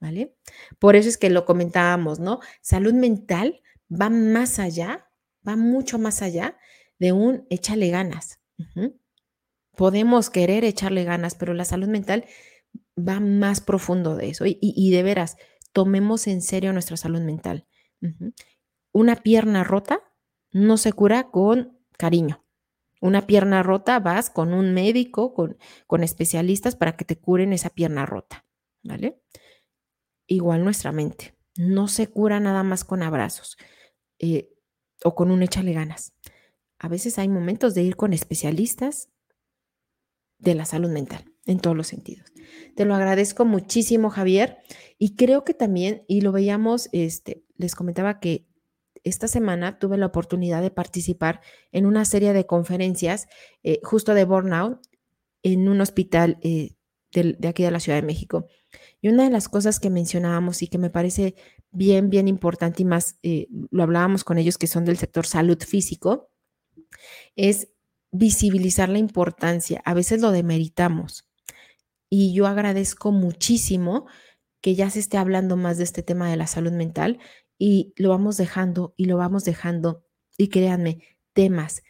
¿vale? Por eso es que lo comentábamos, ¿no? Salud mental va más allá, va mucho más allá de un échale ganas. Podemos querer echarle ganas, pero la salud mental va más profundo de eso. Y, de veras, tomemos en serio nuestra salud mental. Una pierna rota no se cura con cariño. Una pierna rota vas con un médico, con, con especialistas para que te curen esa pierna rota, ¿vale? Igual nuestra mente. No se cura nada más con abrazos eh, o con un échale ganas. A veces hay momentos de ir con especialistas de la salud mental en todos los sentidos. Te lo agradezco muchísimo, Javier. Y creo que también, y lo veíamos, este, les comentaba que esta semana tuve la oportunidad de participar en una serie de conferencias eh, justo de burnout en un hospital eh, de, aquí de la Ciudad de México. Y una de las cosas que mencionábamos y que me parece bien, bien importante y más, eh, lo hablábamos con ellos que son del sector salud físico, es visibilizar la importancia. A veces lo demeritamos. Y yo agradezco muchísimo que ya se esté hablando más de este tema de la salud mental y lo vamos dejando y lo vamos dejando. Y créanme, temas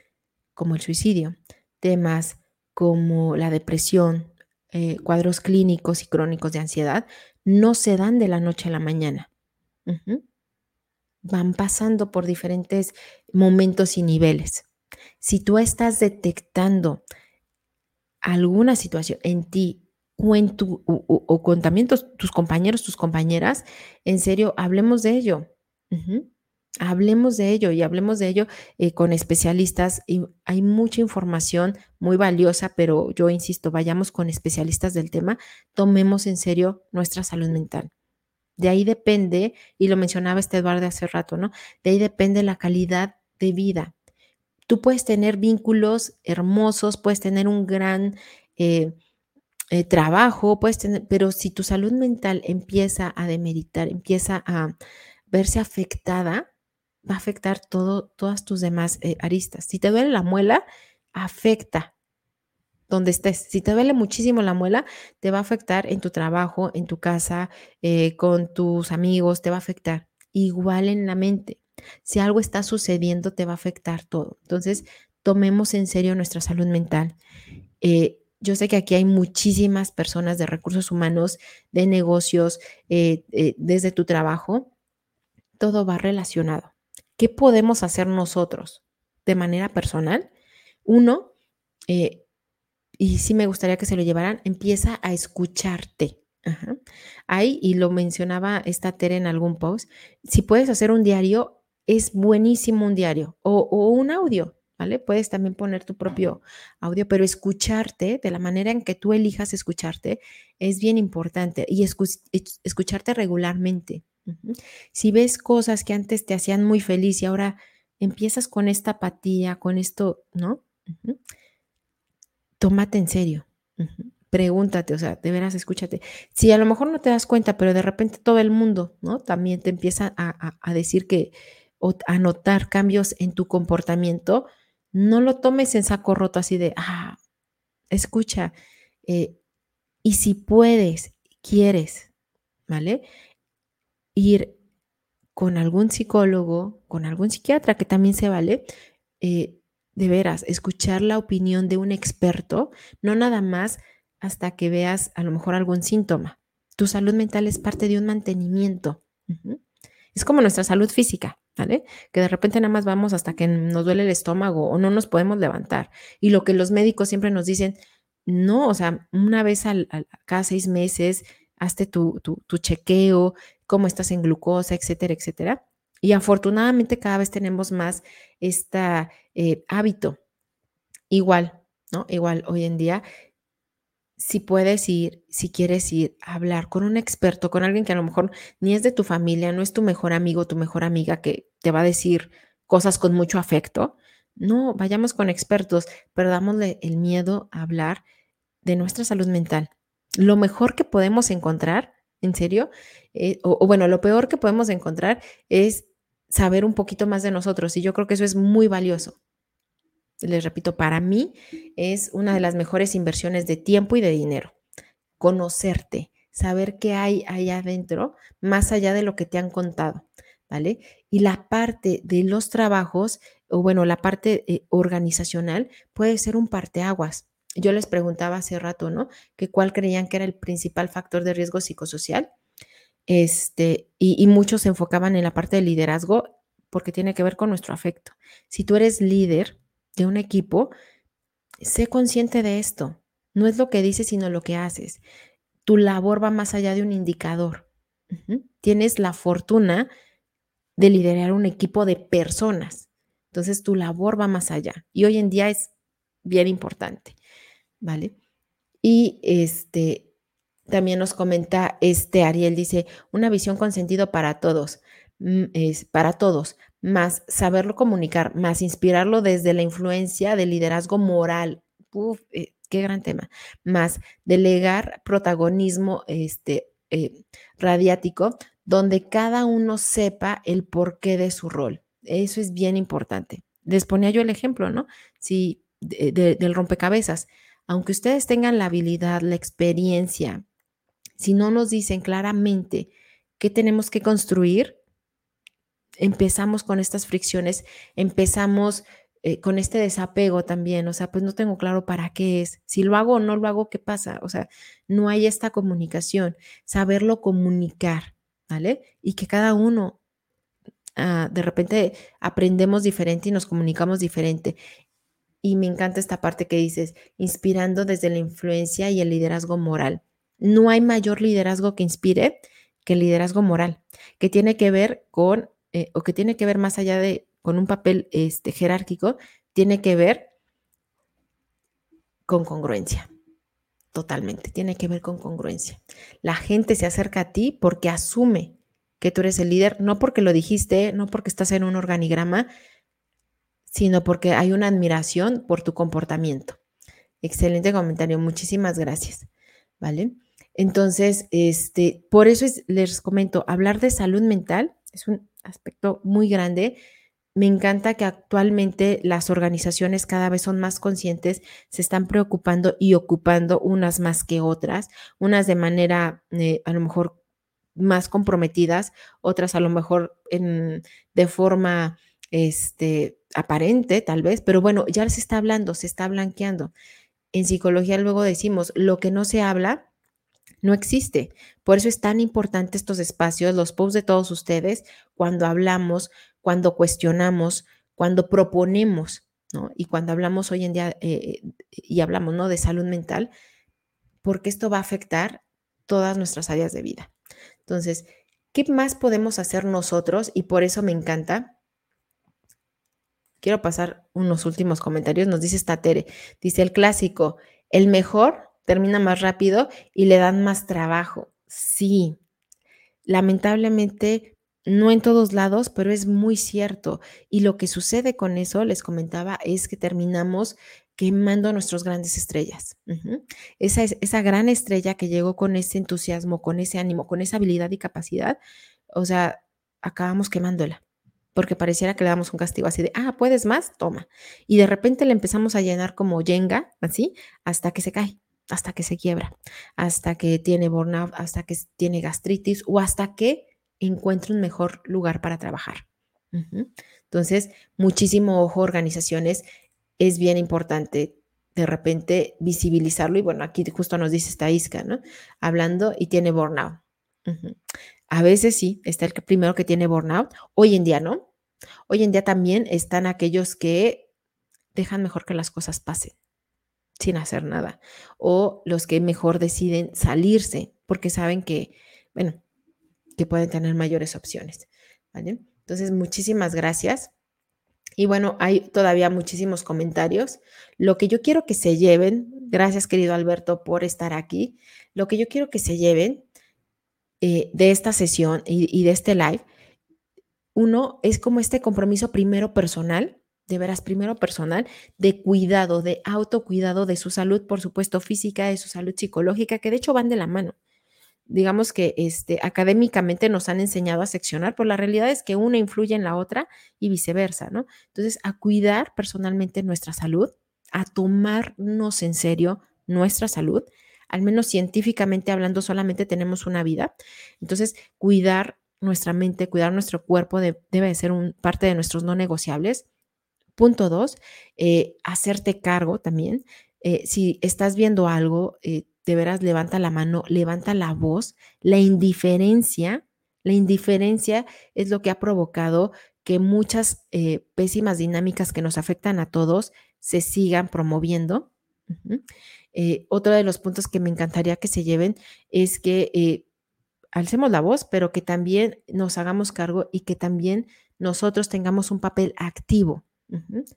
como el suicidio, temas como la depresión, eh, cuadros clínicos y crónicos de ansiedad, no se dan de la noche a la mañana. Van pasando por diferentes momentos y niveles. Si tú estás detectando alguna situación en ti o, en tu, o, con también tus compañeros, tus compañeras, en serio, hablemos de ello. Hablemos de ello y hablemos de ello eh, con especialistas. Y hay mucha información muy valiosa, pero yo insisto, vayamos con especialistas del tema, tomemos en serio nuestra salud mental. De ahí depende, y lo mencionaba este Eduardo hace rato, ¿no? De ahí depende la calidad de vida. Tú puedes tener vínculos hermosos, puedes tener un gran eh, eh, trabajo, puedes tener, pero si tu salud mental empieza a demeritar, empieza a, verse afectada, va a afectar todo, todas tus demás eh, aristas. Si te duele la muela, afecta donde estés. Si te duele muchísimo la muela, te va a afectar en tu trabajo, en tu casa, eh, con tus amigos, te va a afectar. Igual en la mente. Si algo está sucediendo, te va a afectar todo. Entonces, tomemos en serio nuestra salud mental. Eh, yo sé que aquí hay muchísimas personas de recursos humanos, de negocios, desde tu trabajo, todo va relacionado. ¿Qué podemos hacer nosotros de manera personal? Uno, eh, y sí me gustaría que se lo llevaran, empieza a escucharte. Ahí, y lo mencionaba esta Tere en algún post, si puedes hacer un diario, es buenísimo un diario o, un audio, ¿vale? Puedes también poner tu propio audio, pero escucharte de la manera en que tú elijas escucharte es bien importante y escucharte regularmente. Si ves cosas que antes te hacían muy feliz y ahora empiezas con esta apatía, con esto, ¿no? Tómate en serio. Pregúntate, o sea, de veras escúchate. Si a lo mejor no te das cuenta, pero de repente todo el mundo, ¿no? También te empieza a, decir que, o a notar cambios en tu comportamiento, no lo tomes en saco roto así de, ah, escucha, eh, y si puedes, quieres, ¿vale? Ir con algún psicólogo, con algún psiquiatra, que también se vale, eh, de veras, escuchar la opinión de un experto, no nada más hasta que veas a lo mejor algún síntoma. Tu salud mental es parte de un mantenimiento. Es como nuestra salud física, ¿vale? Que de repente nada más vamos hasta que nos duele el estómago o no nos podemos levantar. Y lo que los médicos siempre nos dicen, no, o sea, una vez al, cada seis meses, hazte tu, tu chequeo, cómo estás en glucosa, etcétera, etcétera. Y afortunadamente cada vez tenemos más este hábito. Igual, ¿no? Igual hoy en día, si puedes ir, si quieres ir a hablar con un experto, con alguien que a lo mejor ni es de tu familia, no es tu mejor amigo, tu mejor amiga que te va a decir cosas con mucho afecto. No, vayamos con expertos, pero dámosle el miedo a hablar de nuestra salud mental. Lo mejor que podemos encontrar en serio, eh, o, bueno, lo peor que podemos encontrar es saber un poquito más de nosotros y yo creo que eso es muy valioso. Les repito, para mí es una de las mejores inversiones de tiempo y de dinero. Conocerte, saber qué hay allá adentro, más allá de lo que te han contado, ¿vale? Y la parte de los trabajos, o bueno, la parte eh, organizacional puede ser un parteaguas. Yo les preguntaba hace rato, ¿no? Que cuál creían que era el principal factor de riesgo psicosocial. Este, y, muchos se enfocaban en la parte de liderazgo porque tiene que ver con nuestro afecto. Si tú eres líder de un equipo, sé consciente de esto. No es lo que dices, sino lo que haces. Tu labor va más allá de un indicador. Tienes la fortuna de liderar un equipo de personas. Entonces, tu labor va más allá. Y hoy en día es bien importante. ¿Vale? Y este, también nos comenta este Ariel, dice, una visión con sentido para todos. Mm, es para todos, más saberlo comunicar, más inspirarlo desde la influencia del liderazgo moral. Uf, eh, qué gran tema. Más delegar protagonismo este, eh, radiático, donde cada uno sepa el porqué de su rol. Eso es bien importante. Les ponía yo el ejemplo, ¿no? Si del rompecabezas, aunque ustedes tengan la habilidad, la experiencia, si no nos dicen claramente qué tenemos que construir, empezamos con estas fricciones, empezamos eh, con este desapego también, o sea, pues no tengo claro para qué es, si lo hago o no lo hago, ¿qué pasa? O sea, no hay esta comunicación, saberlo comunicar, ¿vale? Y que cada uno, ah, de repente aprendemos diferente y nos comunicamos diferente. Y me encanta esta parte que dices, inspirando desde la influencia y el liderazgo moral. No hay mayor liderazgo que inspire que el liderazgo moral, que tiene que ver con eh, o que tiene que ver más allá de con un papel este, jerárquico, tiene que ver con congruencia. Totalmente, tiene que ver con congruencia. La gente se acerca a ti porque asume que tú eres el líder, no porque lo dijiste, no porque estás en un organigrama, sino porque hay una admiración por tu comportamiento. Excelente comentario, muchísimas gracias. ¿Vale? Entonces, este, por eso les comento, hablar de salud mental es un aspecto muy grande. Me encanta que actualmente las organizaciones cada vez son más conscientes, se están preocupando y ocupando unas más que otras, unas de manera eh, a lo mejor más comprometidas, otras a lo mejor en, de forma este, aparente tal vez, pero bueno, ya se está hablando, se está blanqueando. En psicología luego decimos, lo que no se habla no existe. Por eso es tan importante estos espacios, los posts de todos ustedes, cuando hablamos, cuando cuestionamos, cuando proponemos, ¿no? Y cuando hablamos hoy en día eh, y hablamos, ¿no? De salud mental, porque esto va a afectar todas nuestras áreas de vida. Entonces, ¿qué más podemos hacer nosotros? Y por eso me encanta. Quiero pasar unos últimos comentarios. Nos dice esta Tere, dice el clásico, el mejor termina más rápido y le dan más trabajo. Sí, lamentablemente no en todos lados, pero es muy cierto. Y lo que sucede con eso, les comentaba, es que terminamos quemando nuestras grandes estrellas. esa, esa gran estrella que llegó con ese entusiasmo, con ese ánimo, con esa habilidad y capacidad, o sea, acabamos quemándola porque pareciera que le damos un castigo así de, ah, puedes más, toma. Y de repente le empezamos a llenar como yenga, así, hasta que se cae hasta que se quiebra, hasta que tiene burnout, hasta que tiene gastritis o hasta que encuentre un mejor lugar para trabajar. Entonces, muchísimo ojo, organizaciones, es bien importante de repente visibilizarlo y bueno, aquí justo nos dice esta Isca, ¿no? Hablando y tiene burnout. A veces sí, está el primero que tiene burnout, hoy en día no. Hoy en día también están aquellos que dejan mejor que las cosas pasen sin hacer nada. O los que mejor deciden salirse porque saben que, bueno, que pueden tener mayores opciones. ¿vale? Entonces, muchísimas gracias. Y bueno, hay todavía muchísimos comentarios. Lo que yo quiero que se lleven, gracias querido Alberto por estar aquí, lo que yo quiero que se lleven eh, de esta sesión y de este live, uno es como este compromiso primero personal de veras, primero personal, de cuidado, de autocuidado de su salud, por supuesto, física, de su salud psicológica, que de hecho van de la mano. Digamos que este, académicamente nos han enseñado a seccionar, pero la realidad es que una influye en la otra y viceversa, ¿no? Entonces, a cuidar personalmente nuestra salud, a tomarnos en serio nuestra salud, al menos científicamente hablando, solamente tenemos una vida. Entonces, cuidar nuestra mente, cuidar nuestro cuerpo debe ser un, parte de nuestros no negociables Punto dos, eh, hacerte cargo también eh, si estás viendo algo, eh, de veras levanta la mano, levanta la voz. La indiferencia, la indiferencia es lo que ha provocado que muchas pésimas dinámicas que nos afectan a todos se sigan promoviendo. Otro de los puntos que me encantaría que se lleven es que alcemos la voz, pero que también nos hagamos cargo y que también nosotros tengamos un papel activo,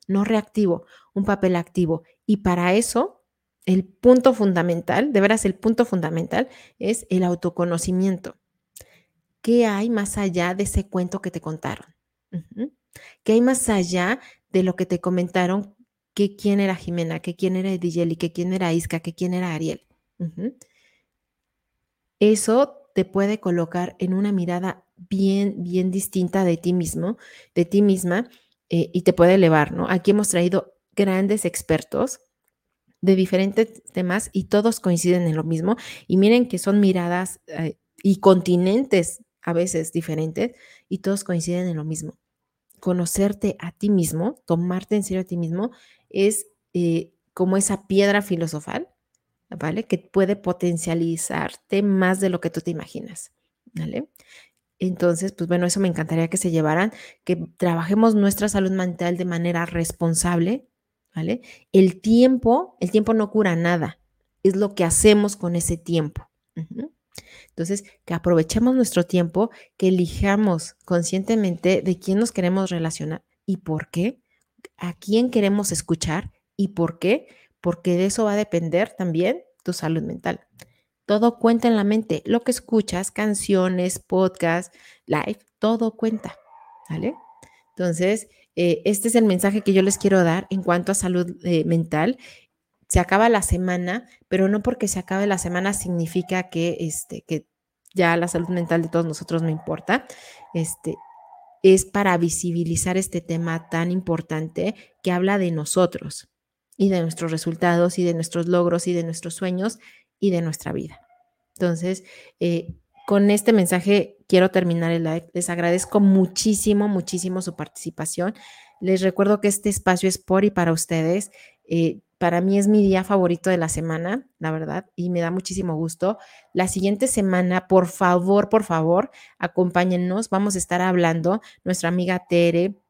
no reactivo, un papel activo. Y para eso, el punto fundamental, de veras el punto fundamental, es el autoconocimiento. ¿Qué hay más allá de ese cuento que te contaron? ¿Qué hay más allá de lo que te comentaron que quién era Jimena, que quién era Ediyeli, que quién era Isca, que quién era Ariel? Eso te puede colocar en una mirada bien, bien distinta de ti mismo, de ti misma, eh, y te puede elevar, ¿no? Aquí hemos traído grandes expertos de diferentes temas y todos coinciden en lo mismo. Y miren que son miradas eh, y continentes a veces diferentes y todos coinciden en lo mismo. Conocerte a ti mismo, tomarte en serio a ti mismo, es eh, como esa piedra filosofal ¿vale? Que puede potencializarte más de lo que tú te imaginas, ¿vale? Entonces, pues bueno, eso me encantaría que se llevaran, que trabajemos nuestra salud mental de manera responsable, ¿vale? El tiempo, el tiempo no cura nada, es lo que hacemos con ese tiempo. Entonces, que aprovechemos nuestro tiempo, que elijamos conscientemente de quién nos queremos relacionar y por qué, a quién queremos escuchar y por qué, porque de eso va a depender también tu salud mental. Todo cuenta en la mente. Lo que escuchas, canciones, podcast, live, todo cuenta. ¿Vale? Entonces, eh, este es el mensaje que yo les quiero dar en cuanto a salud eh, mental. Se acaba la semana, pero no porque se acabe la semana significa que, este, que ya la salud mental de todos nosotros no importa. Este, es para visibilizar este tema tan importante que habla de nosotros, y de nuestros resultados y de nuestros logros y de nuestros sueños y de nuestra vida. Entonces, eh, con este mensaje quiero terminar el live. Les agradezco muchísimo, muchísimo su participación. Les recuerdo que este espacio es por y para ustedes. Eh, para mí es mi día favorito de la semana, la verdad, y me da muchísimo gusto. La siguiente semana, por favor, por favor, acompáñennos. Vamos a estar hablando, nuestra amiga Tere,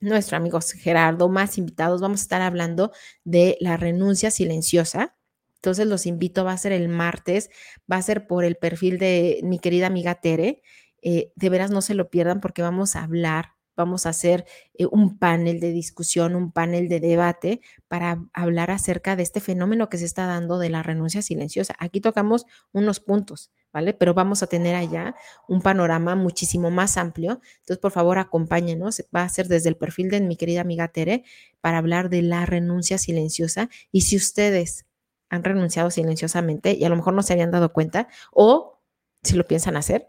nuestro amigo Gerardo, más invitados, vamos a estar hablando de la renuncia silenciosa. Entonces los invito, va a ser el martes, va a ser por el perfil de mi querida amiga Tere. Eh, de veras no se lo pierdan porque vamos a hablar, vamos a hacer eh, un panel de discusión, un panel de debate para hablar acerca de este fenómeno que se está dando de la renuncia silenciosa. Aquí tocamos unos puntos, ¿vale? Pero vamos a tener allá un panorama muchísimo más amplio. Entonces, por favor, acompáñenos. Va a ser desde el perfil de mi querida amiga Tere para hablar de la renuncia silenciosa. Y si ustedes han renunciado silenciosamente y a lo mejor no se habían dado cuenta o si lo piensan hacer,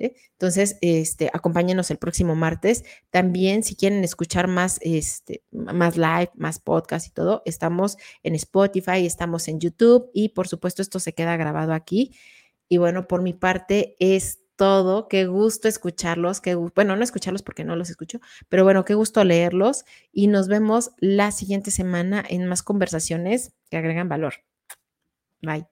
Entonces, este, acompáñenos el próximo martes. También, si quieren escuchar más, este, más live, más podcast y todo, estamos en Spotify, estamos en YouTube y por supuesto esto se queda grabado aquí. Y bueno, por mi parte es todo. Qué gusto escucharlos. Bueno, no escucharlos porque no los escucho, pero bueno, qué gusto leerlos. Y nos vemos la siguiente semana en más conversaciones que agregan valor. Bye.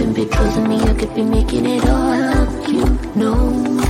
You shouldn't be trusting me, I could be making it all up, you know.